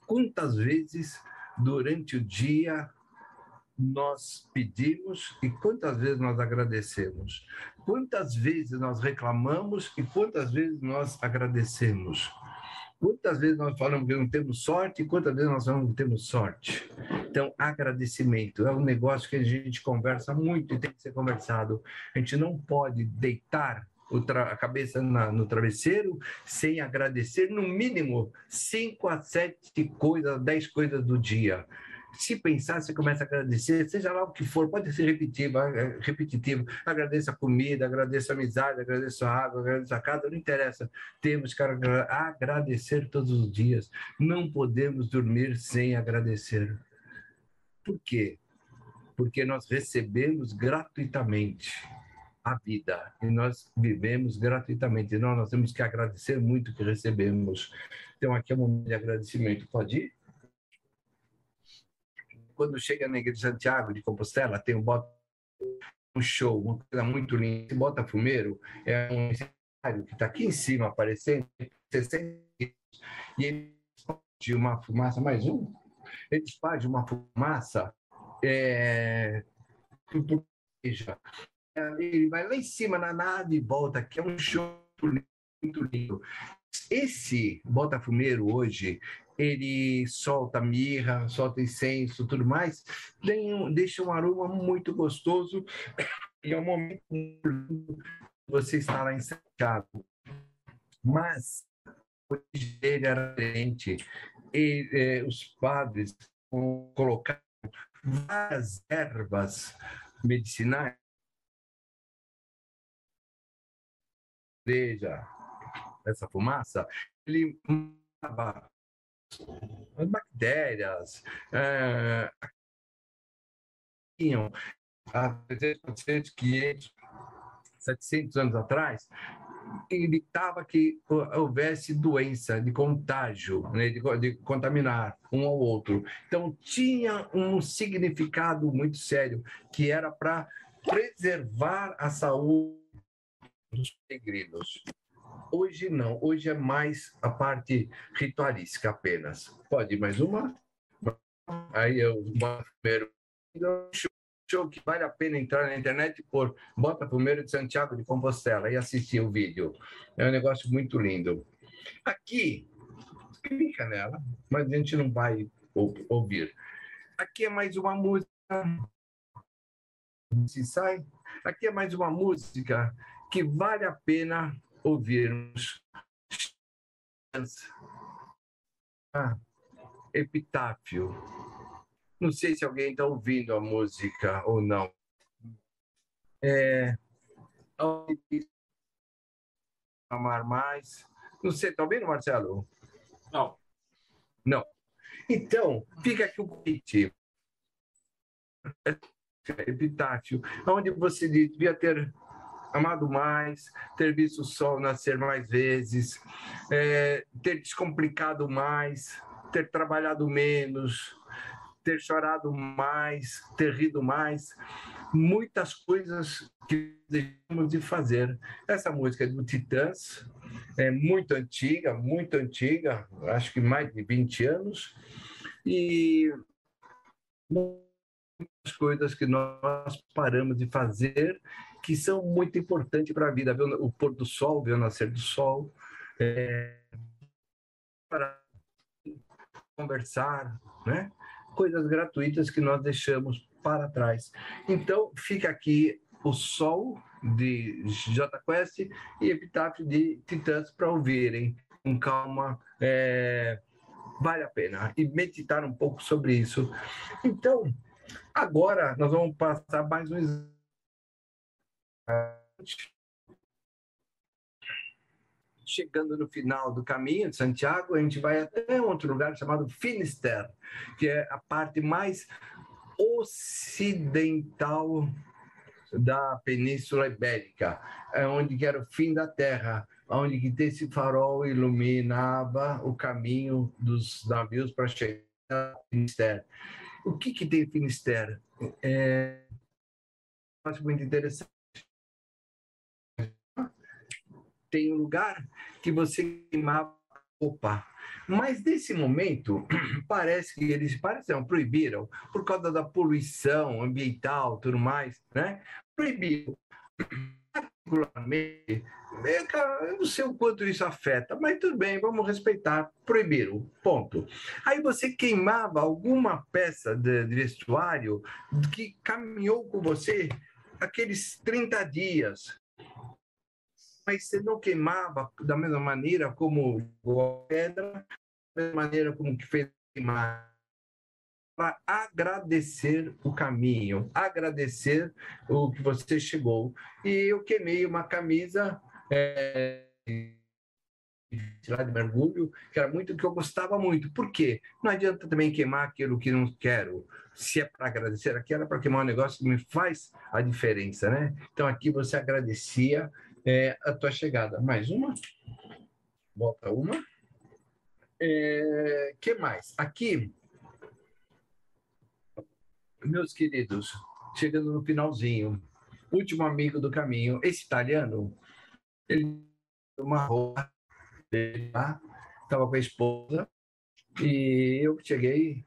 quantas vezes durante o dia nós pedimos e quantas vezes nós agradecemos? Quantas vezes nós reclamamos e quantas vezes nós agradecemos? Quantas vezes nós falamos que não temos sorte e quantas vezes nós falamos que temos sorte? Então, agradecimento é um negócio que a gente conversa muito e tem que ser conversado. A gente não pode deitar a cabeça na, no travesseiro sem agradecer, no mínimo, cinco a sete coisas, dez coisas do dia se pensar, você começa a agradecer, seja lá o que for, pode ser repetitivo, é, repetitivo. Agradeça a comida, agradeça a amizade, agradeça a água, agradeça a casa, não interessa. Temos que agradecer todos os dias. Não podemos dormir sem agradecer. Por quê? Porque nós recebemos gratuitamente a vida e nós vivemos gratuitamente. Então, nós temos que agradecer muito o que recebemos. Então, aqui é um momento de agradecimento. Pode ir? Quando chega na igreja de Santiago de Compostela, tem um bota um show, uma coisa muito linda. Esse Botafumeiro é um cenário que está aqui em cima aparecendo, 60 e ele de uma fumaça, mais um, ele faz uma fumaça é, ele vai lá em cima na nave e volta, que é um show muito lindo. Esse Botafumeiro hoje, ele solta mirra, solta incenso, tudo mais, deixa um aroma muito gostoso e é um momento você está lá Santiago. Mas ele era diferente. E, eh, os padres colocaram várias ervas medicinais. Veja essa fumaça, ele as bactérias é, tinham há 300, 500, 700 anos atrás, evitava que houvesse doença de contágio, né, de, de, contaminar um ao outro. Então, tinha um significado muito sério, que era para preservar a saúde dos peregrinos. Hoje não, hoje é mais a parte ritualística apenas. Pode mais uma? Aí eu boto primeiro. Show que vale a pena entrar na internet pôr bota primeiro de Santiago de Compostela e assistir o vídeo. É um negócio muito lindo. Aqui, clica nela, mas a gente não vai ouvir. Aqui é mais uma música. Se sai. Aqui é mais uma música que vale a pena ouvirmos ah, Epitáfio. Não sei se alguém está ouvindo a música ou não. É, amar mais. Não sei, está ouvindo, Marcelo? Não. Não. Então, fica aqui o convite. Epitáfio, onde você devia ter amado mais, ter visto o sol nascer mais vezes, é, ter descomplicado mais, ter trabalhado menos, ter chorado mais, ter rido mais, muitas coisas que deixamos de fazer. Essa música é do Titãs, é muito antiga, muito antiga, acho que mais de 20 anos, e muitas coisas que nós paramos de fazer que são muito importantes para a vida. Ver o pôr do sol, ver o nascer do sol, é, para conversar, né? coisas gratuitas que nós deixamos para trás. Então, fica aqui o Sol de J Quest e Epitáfio de Titãs para ouvirem com calma. É, vale a pena e meditar um pouco sobre isso. Então, agora nós vamos passar mais um chegando no final do caminho de Santiago, a gente vai até outro lugar chamado Finisterre, que é a parte mais ocidental da Península Ibérica, é onde era o fim da Terra, onde que esse farol iluminava o caminho dos navios para chegar a Finisterre. O que, que tem Finisterre? É, acho muito interessante. Tem um lugar que você queimava roupa. Mas nesse momento, parece que eles parece, não, proibiram, por causa da poluição ambiental tudo mais, né? Proibiram. Particularmente, eu não sei o quanto isso afeta, mas tudo bem, vamos respeitar. Proibiram, ponto. Aí você queimava alguma peça de, de vestuário que caminhou com você aqueles 30 dias, mas você não queimava da mesma maneira como a pedra, da mesma maneira como que fez queimar para agradecer o caminho, agradecer o que você chegou. E eu queimei uma camisa é, lá de mergulho, que era muito que eu gostava muito. Por quê? Não adianta também queimar aquilo que não quero. Se é para agradecer, aqui era para queimar um negócio que me faz a diferença, né? Então aqui você agradecia é, a tua chegada. Mais uma? Volta uma. É, que mais? Aqui, meus queridos, chegando no finalzinho, último amigo do caminho, esse italiano, ele uma roupa estava com a esposa, e eu cheguei,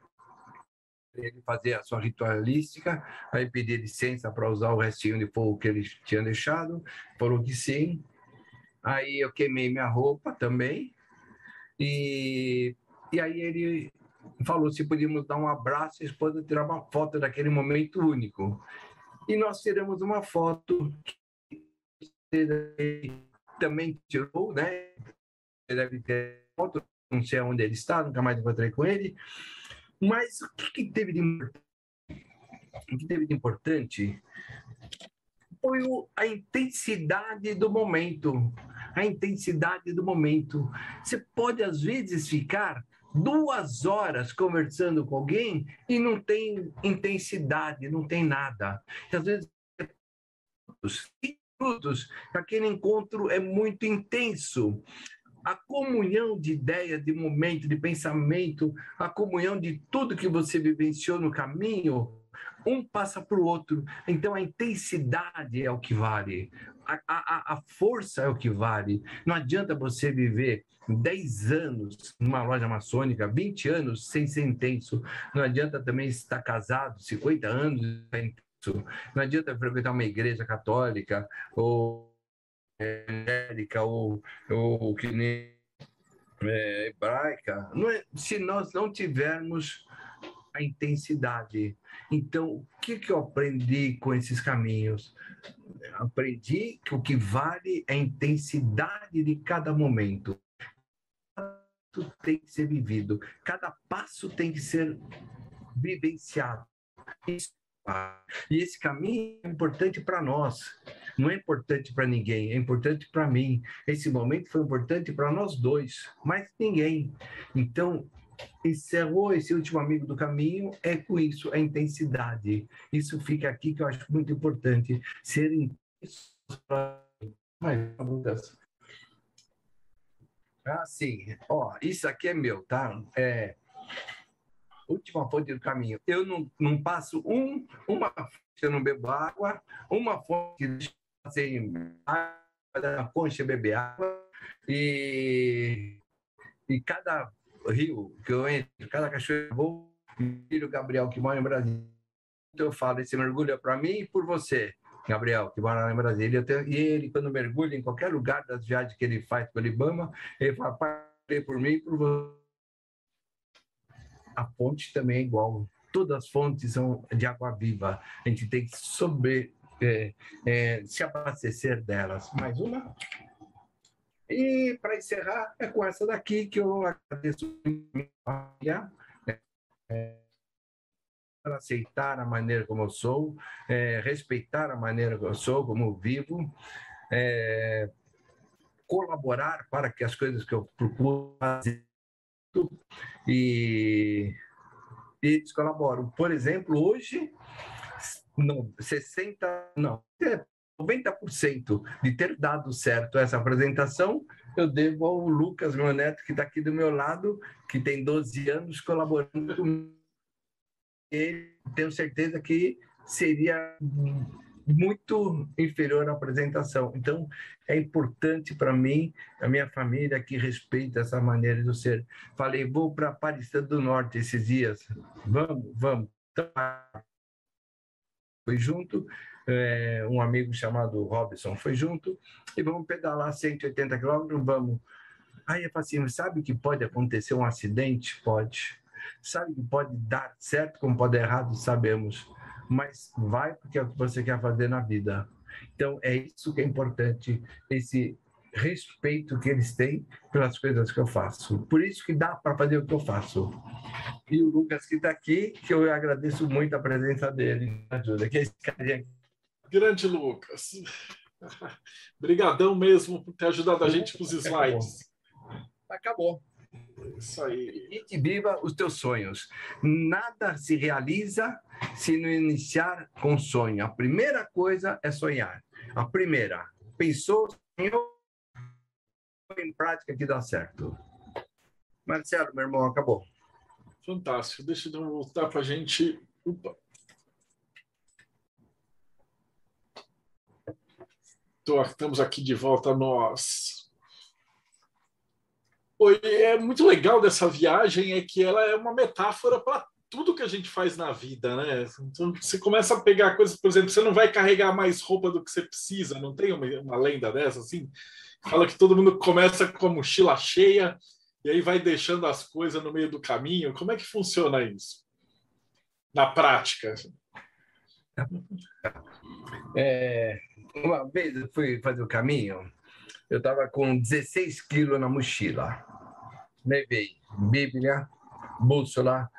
ele fazer a sua ritualística, aí pedi licença para usar o restinho de fogo que ele tinha deixado, falou que sim. Aí eu queimei minha roupa também, e, e aí ele falou se podíamos dar um abraço e esposa tirar uma foto daquele momento único. E nós tiramos uma foto que também tirou, né? Deve ter foto, não sei onde ele está, nunca mais encontrei com ele. Mas o que, que teve de o que teve de importante foi o, a intensidade do momento. A intensidade do momento. Você pode, às vezes, ficar duas horas conversando com alguém e não tem intensidade, não tem nada. E, às vezes, minutos, aquele encontro é muito intenso a comunhão de ideia, de momento, de pensamento, a comunhão de tudo que você vivenciou no caminho, um passa para o outro. Então a intensidade é o que vale, a, a, a força é o que vale. Não adianta você viver 10 anos numa loja maçônica, 20 anos sem ser intenso. Não adianta também estar casado, 50 anos sem intenso. Não adianta frequentar uma igreja católica ou evangélica ou, ou que nem é, hebraica, é, se nós não tivermos a intensidade. Então, o que, que eu aprendi com esses caminhos? Aprendi que o que vale é a intensidade de cada momento. Tudo tem que ser vivido, cada passo tem que ser vivenciado. E esse caminho é importante para nós não é importante para ninguém, é importante para mim. Esse momento foi importante para nós dois, mas ninguém. Então, encerrou esse último amigo do caminho é com isso, a intensidade. Isso fica aqui que eu acho muito importante, ser intenso. Ah, sim. Ó, isso aqui é meu, tá? É, última fonte do caminho. Eu não, não passo um, uma eu não bebo água, uma fonte assim, na concha beber água e, e cada rio que eu entro, cada cachoeira eu vou, filho Gabriel que mora em Brasília, eu falo, esse mergulho é para mim e por você, Gabriel, que mora lá em Brasília. E ele, quando mergulha em qualquer lugar das viagens que ele faz pelo Ibama, ele fala, pai, por mim e por você. A fonte também é igual. Todas as fontes são de água viva. A gente tem que sobre, é, é, se abastecer delas. Mais uma? E para encerrar, é com essa daqui que eu agradeço é, para aceitar a maneira como eu sou, é, respeitar a maneira que eu sou, como eu vivo, é, colaborar para que as coisas que eu procuro fazer e, e eles colaboram. Por exemplo, hoje, não, 60, não, 90% de ter dado certo essa apresentação, eu devo ao Lucas, meu neto, que está aqui do meu lado, que tem 12 anos colaborando comigo. Tenho certeza que seria muito inferior à apresentação. Então, é importante para mim, a minha família, que respeita essa maneira de ser. Falei, vou para Aparecida do Norte esses dias. Vamos, vamos. Foi junto, é, um amigo chamado Robson foi junto, e vamos pedalar 180 quilômetros, vamos. Aí eu falei assim, sabe que pode acontecer um acidente? Pode. Sabe que pode dar certo como pode dar errado? Sabemos mas vai porque é o que você quer fazer na vida. Então, é isso que é importante, esse respeito que eles têm pelas coisas que eu faço. Por isso que dá para fazer o que eu faço. E o Lucas que está aqui, que eu agradeço muito a presença dele, ajuda, que é esse carinha. Grande Lucas. Obrigadão mesmo por ter ajudado a gente com os slides. Acabou. Isso aí. E que viva os teus sonhos. Nada se realiza se não iniciar com sonho. A primeira coisa é sonhar. A primeira. Pensou, sonhou, em prática que dá certo. Marcelo, meu irmão, acabou. Fantástico. Deixa eu voltar para a gente. Opa. Estamos aqui de volta nós é muito legal dessa viagem é que ela é uma metáfora para tudo que a gente faz na vida, né? Então, você começa a pegar coisas, por exemplo, você não vai carregar mais roupa do que você precisa, não tem uma, uma lenda dessa, assim? Fala que todo mundo começa com a mochila cheia e aí vai deixando as coisas no meio do caminho. Como é que funciona isso? Na prática. É, uma vez eu fui fazer o caminho, eu estava com 16 quilos na mochila. Levei Bíblia, bússola,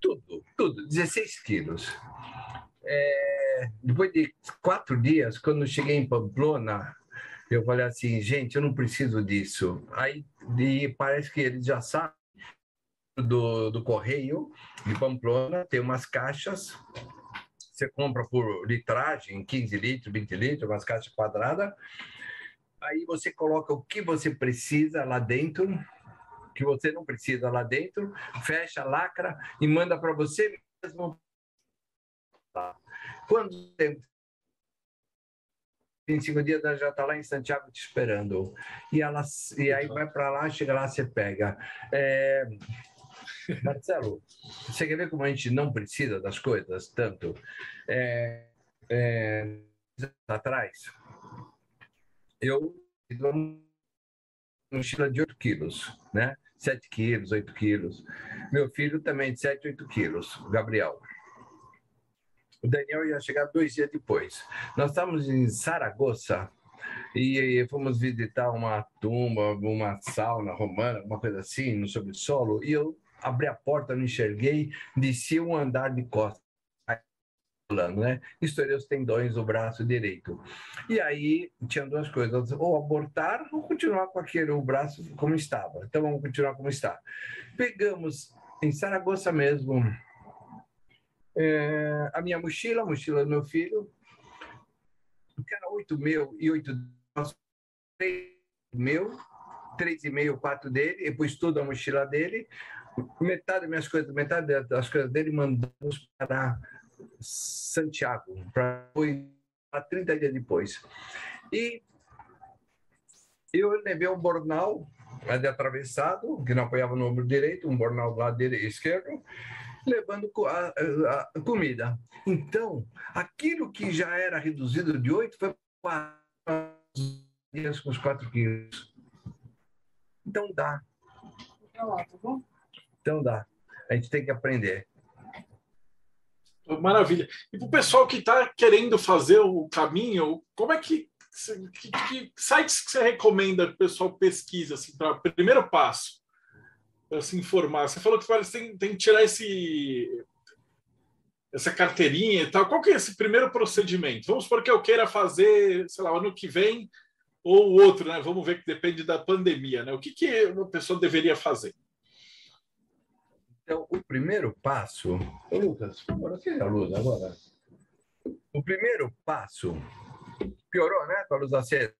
tudo, tudo, 16 quilos. É, depois de quatro dias, quando cheguei em Pamplona, eu falei assim, gente, eu não preciso disso. Aí e parece que eles já sabem do, do correio de Pamplona, tem umas caixas, você compra por litragem, 15 litros, 20 litros, umas caixas quadradas, aí você coloca o que você precisa lá dentro, que você não precisa lá dentro, fecha, lacra e manda para você mesmo. Quando tem 25 dias ela já está lá em Santiago te esperando. E, ela, e aí vai para lá, chega lá, você pega. É... Marcelo, você quer ver como a gente não precisa das coisas tanto? É, é, atrás, eu fiz uma mochila de 8 quilos, né? 7 quilos, 8 quilos. Meu filho também de 7, 8 quilos, Gabriel. O Daniel ia chegar dois dias depois. Nós estávamos em Saragoça e fomos visitar uma tumba, uma sauna romana, uma coisa assim, no subsolo, e eu abri a porta, não enxerguei, desci um andar de costas plano, né? Estourei os tendões do braço direito. E aí tinha duas coisas: ou abortar ou continuar com aquele o braço como estava. Então vamos continuar como está. Pegamos em Saragoça mesmo é, a minha mochila, a mochila do meu filho, que era oito meu e oito meu, três e meio, quatro dele, depois tudo a mochila dele, metade das minhas coisas, metade das coisas dele mandamos para Santiago, para 30 dias depois. E eu levei um bornal de atravessado, que não apoiava no ombro direito, um bornal do lado direito, esquerdo, levando a, a, a, comida. Então, aquilo que já era reduzido de 8 foi para dias com os 4 quilos. Então dá. Então dá. A gente tem que aprender. Maravilha. E para o pessoal que está querendo fazer o caminho, como é que, que, que sites que você recomenda que o pessoal pesquisa assim, para primeiro passo se informar? Você falou que tem, tem que tirar esse essa carteirinha e tal. Qual que é esse primeiro procedimento? Vamos supor que eu queira fazer, sei lá, ano que vem, ou o outro, né? Vamos ver que depende da pandemia, né? O que, que uma pessoa deveria fazer? Então, o primeiro passo. Ô, Lucas, agora que é a luz agora? O primeiro passo. Piorou, né, com a luz acesa?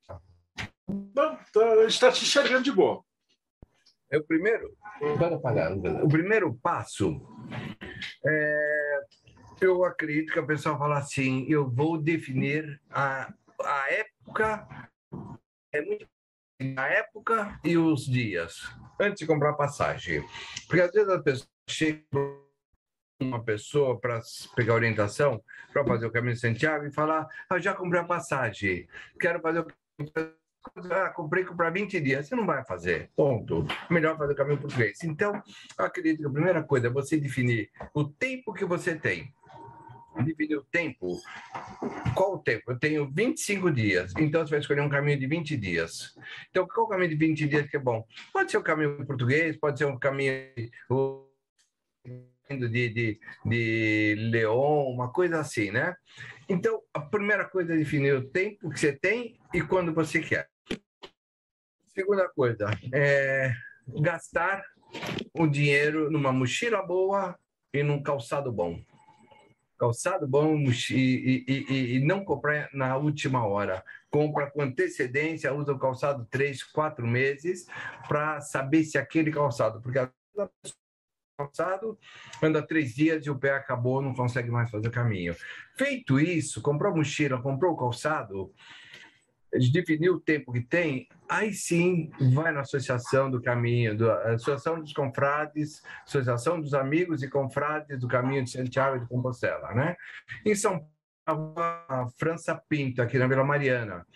Não, tá, a gente está te enxergando de boa. É o primeiro. O primeiro passo é, eu acredito que a pessoa fala assim: eu vou definir a, a época, é muito a época e os dias antes de comprar passagem, porque às vezes a pessoa chega uma pessoa para pegar orientação para fazer o caminho de Santiago e falar: ah, já comprei a passagem, quero fazer o ah, comprei para 20 dias. Você não vai fazer. Ponto. Melhor fazer o caminho português. Então, acredito que a primeira coisa é você definir o tempo que você tem. Definir o tempo. Qual o tempo? Eu tenho 25 dias. Então, você vai escolher um caminho de 20 dias. Então, qual o caminho de 20 dias que é bom? Pode ser o caminho português, pode ser um caminho de, de, de Leon, uma coisa assim, né? Então, a primeira coisa é definir o tempo que você tem e quando você quer. Segunda coisa, é gastar o dinheiro numa mochila boa e num calçado bom. Calçado bom e, e, e, e não comprar na última hora. Compra com antecedência, usa o calçado três, quatro meses para saber se aquele calçado, porque a calçado, anda três dias e o pé acabou, não consegue mais fazer o caminho. Feito isso, comprou mochila, comprou o calçado, definiu o tempo que tem, aí sim vai na associação do caminho, da associação dos confrades, associação dos amigos e confrades do caminho de Santiago de Compostela, né? Em São Paulo, a França Pinto, aqui na Vila Mariana.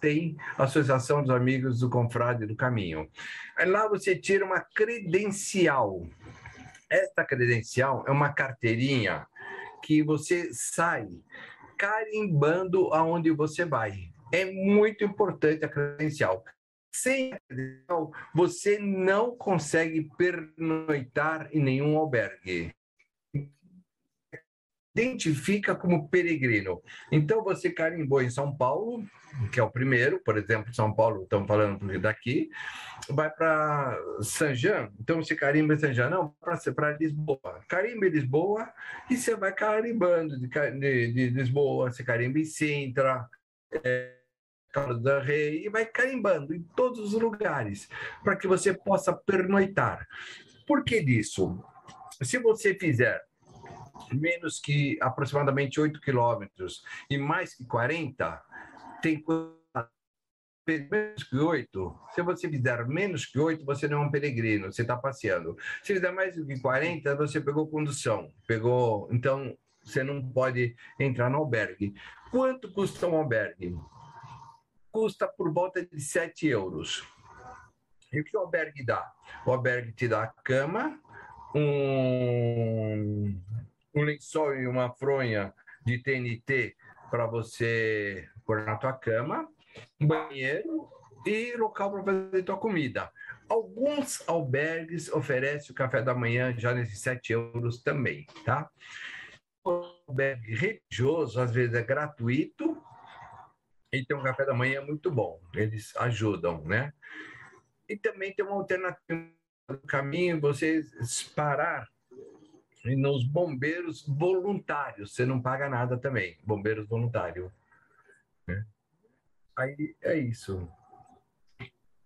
Tem a Associação dos Amigos do Confrade do Caminho. Aí lá você tira uma credencial. Esta credencial é uma carteirinha que você sai carimbando aonde você vai. É muito importante a credencial. Sem a credencial, você não consegue pernoitar em nenhum albergue identifica como peregrino. Então, você carimbou em São Paulo, que é o primeiro, por exemplo, São Paulo, estamos falando daqui, vai para San Jean, então você carimba em San Jean, não, para Lisboa. Carimba em Lisboa e você vai carimbando de, de, de Lisboa, você carimba em Sintra, é, Carlos da Rei, e vai carimbando em todos os lugares, para que você possa pernoitar. Por que disso? Se você fizer menos que aproximadamente 8 quilômetros e mais que 40, tem menos que 8. Se você fizer menos que 8, você não é um peregrino, você está passeando. Se fizer mais do que 40, você pegou condução, pegou. Então, você não pode entrar no albergue. Quanto custa um albergue? Custa por volta de 7 euros. E o que o albergue dá? O albergue te dá a cama, um, um lençol e uma fronha de TNT para você pôr na tua cama, banheiro e local para fazer tua comida. Alguns albergues oferecem o café da manhã já nesses 7 euros também, tá? O albergue religioso, às vezes, é gratuito e tem um café da manhã muito bom. Eles ajudam, né? E também tem uma alternativa no caminho, você parar e nos bombeiros voluntários, você não paga nada também, bombeiros voluntários. Né? Aí é isso.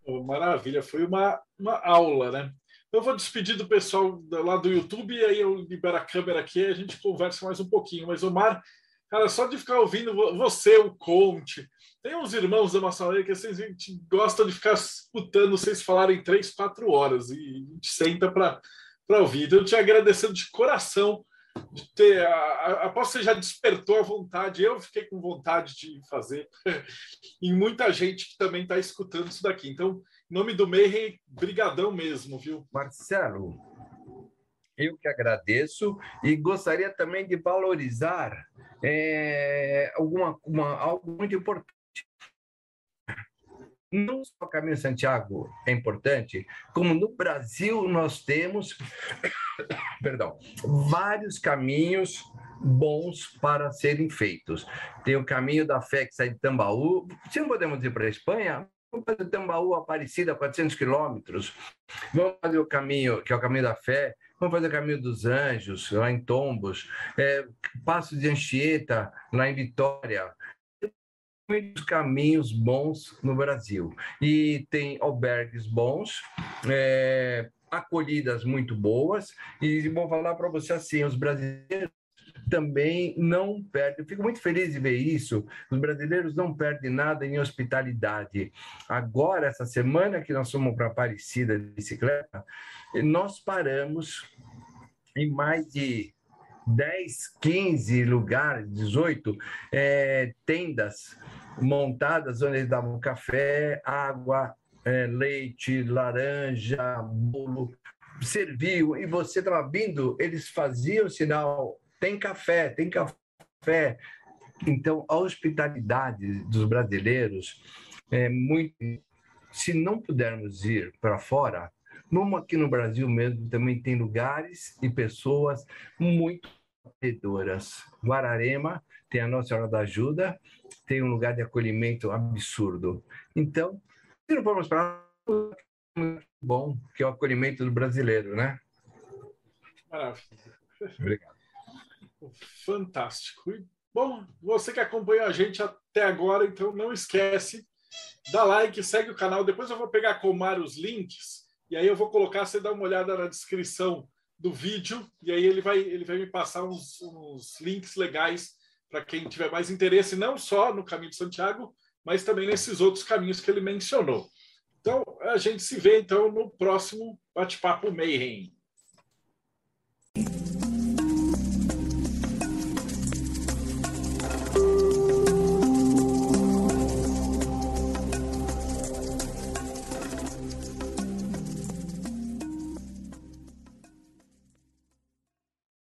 Oh, maravilha, foi uma, uma aula, né? Eu vou despedir do pessoal lá do YouTube aí eu libero a câmera aqui e a gente conversa mais um pouquinho. Mas, Omar, cara, só de ficar ouvindo você, o Conte, tem uns irmãos da maçonaria que assim, a gente gosta de ficar escutando vocês falarem três, quatro horas e a gente senta para para ouvir. Então, eu te agradecendo de coração de ter. Aposto que você já despertou a vontade, eu fiquei com vontade de fazer, e muita gente que também está escutando isso daqui. Então, em nome do Mayhem, brigadão mesmo, viu? Marcelo, eu que agradeço e gostaria também de valorizar é, alguma, uma, algo muito importante não só o Caminho Santiago é importante, como no Brasil nós temos, perdão, vários caminhos bons para serem feitos. Tem o caminho da fé que sai de Tambaú. Se não podemos ir para a Espanha, vamos fazer Tambaú, Aparecida, 400 quilômetros. Vamos fazer o caminho, que é o caminho da fé. Vamos fazer o caminho dos anjos, lá em Tombos. É, Passo de Anchieta, lá em Vitória muitos caminhos bons no Brasil. E tem albergues bons, é, acolhidas muito boas. E vou falar para você assim: os brasileiros também não perdem. Fico muito feliz de ver isso. Os brasileiros não perdem nada em hospitalidade. Agora, essa semana que nós fomos para Aparecida de bicicleta, nós paramos em mais de 10, 15 lugares, 18 é, tendas montadas onde eles davam café, água, é, leite, laranja, bolo, serviu e você estava vindo, eles faziam sinal: tem café, tem café. Então, a hospitalidade dos brasileiros é muito. Se não pudermos ir para fora, vamos aqui no Brasil mesmo, também tem lugares e pessoas muito acolhedoras. Guararema tem a Nossa Senhora da Ajuda, tem um lugar de acolhimento absurdo. Então, se não formos para muito bom, que é o acolhimento do brasileiro, né? Maravilha. Obrigado. Fantástico. bom, você que acompanhou a gente até agora, então não esquece, dá like, segue o canal. Depois eu vou pegar com o os links e aí eu vou colocar, você dá uma olhada na descrição do vídeo e aí ele vai, ele vai me passar uns, uns links legais para quem tiver mais interesse, não só no caminho de Santiago, mas também nesses outros caminhos que ele mencionou. Então, a gente se vê então no próximo bate-papo Mayhem.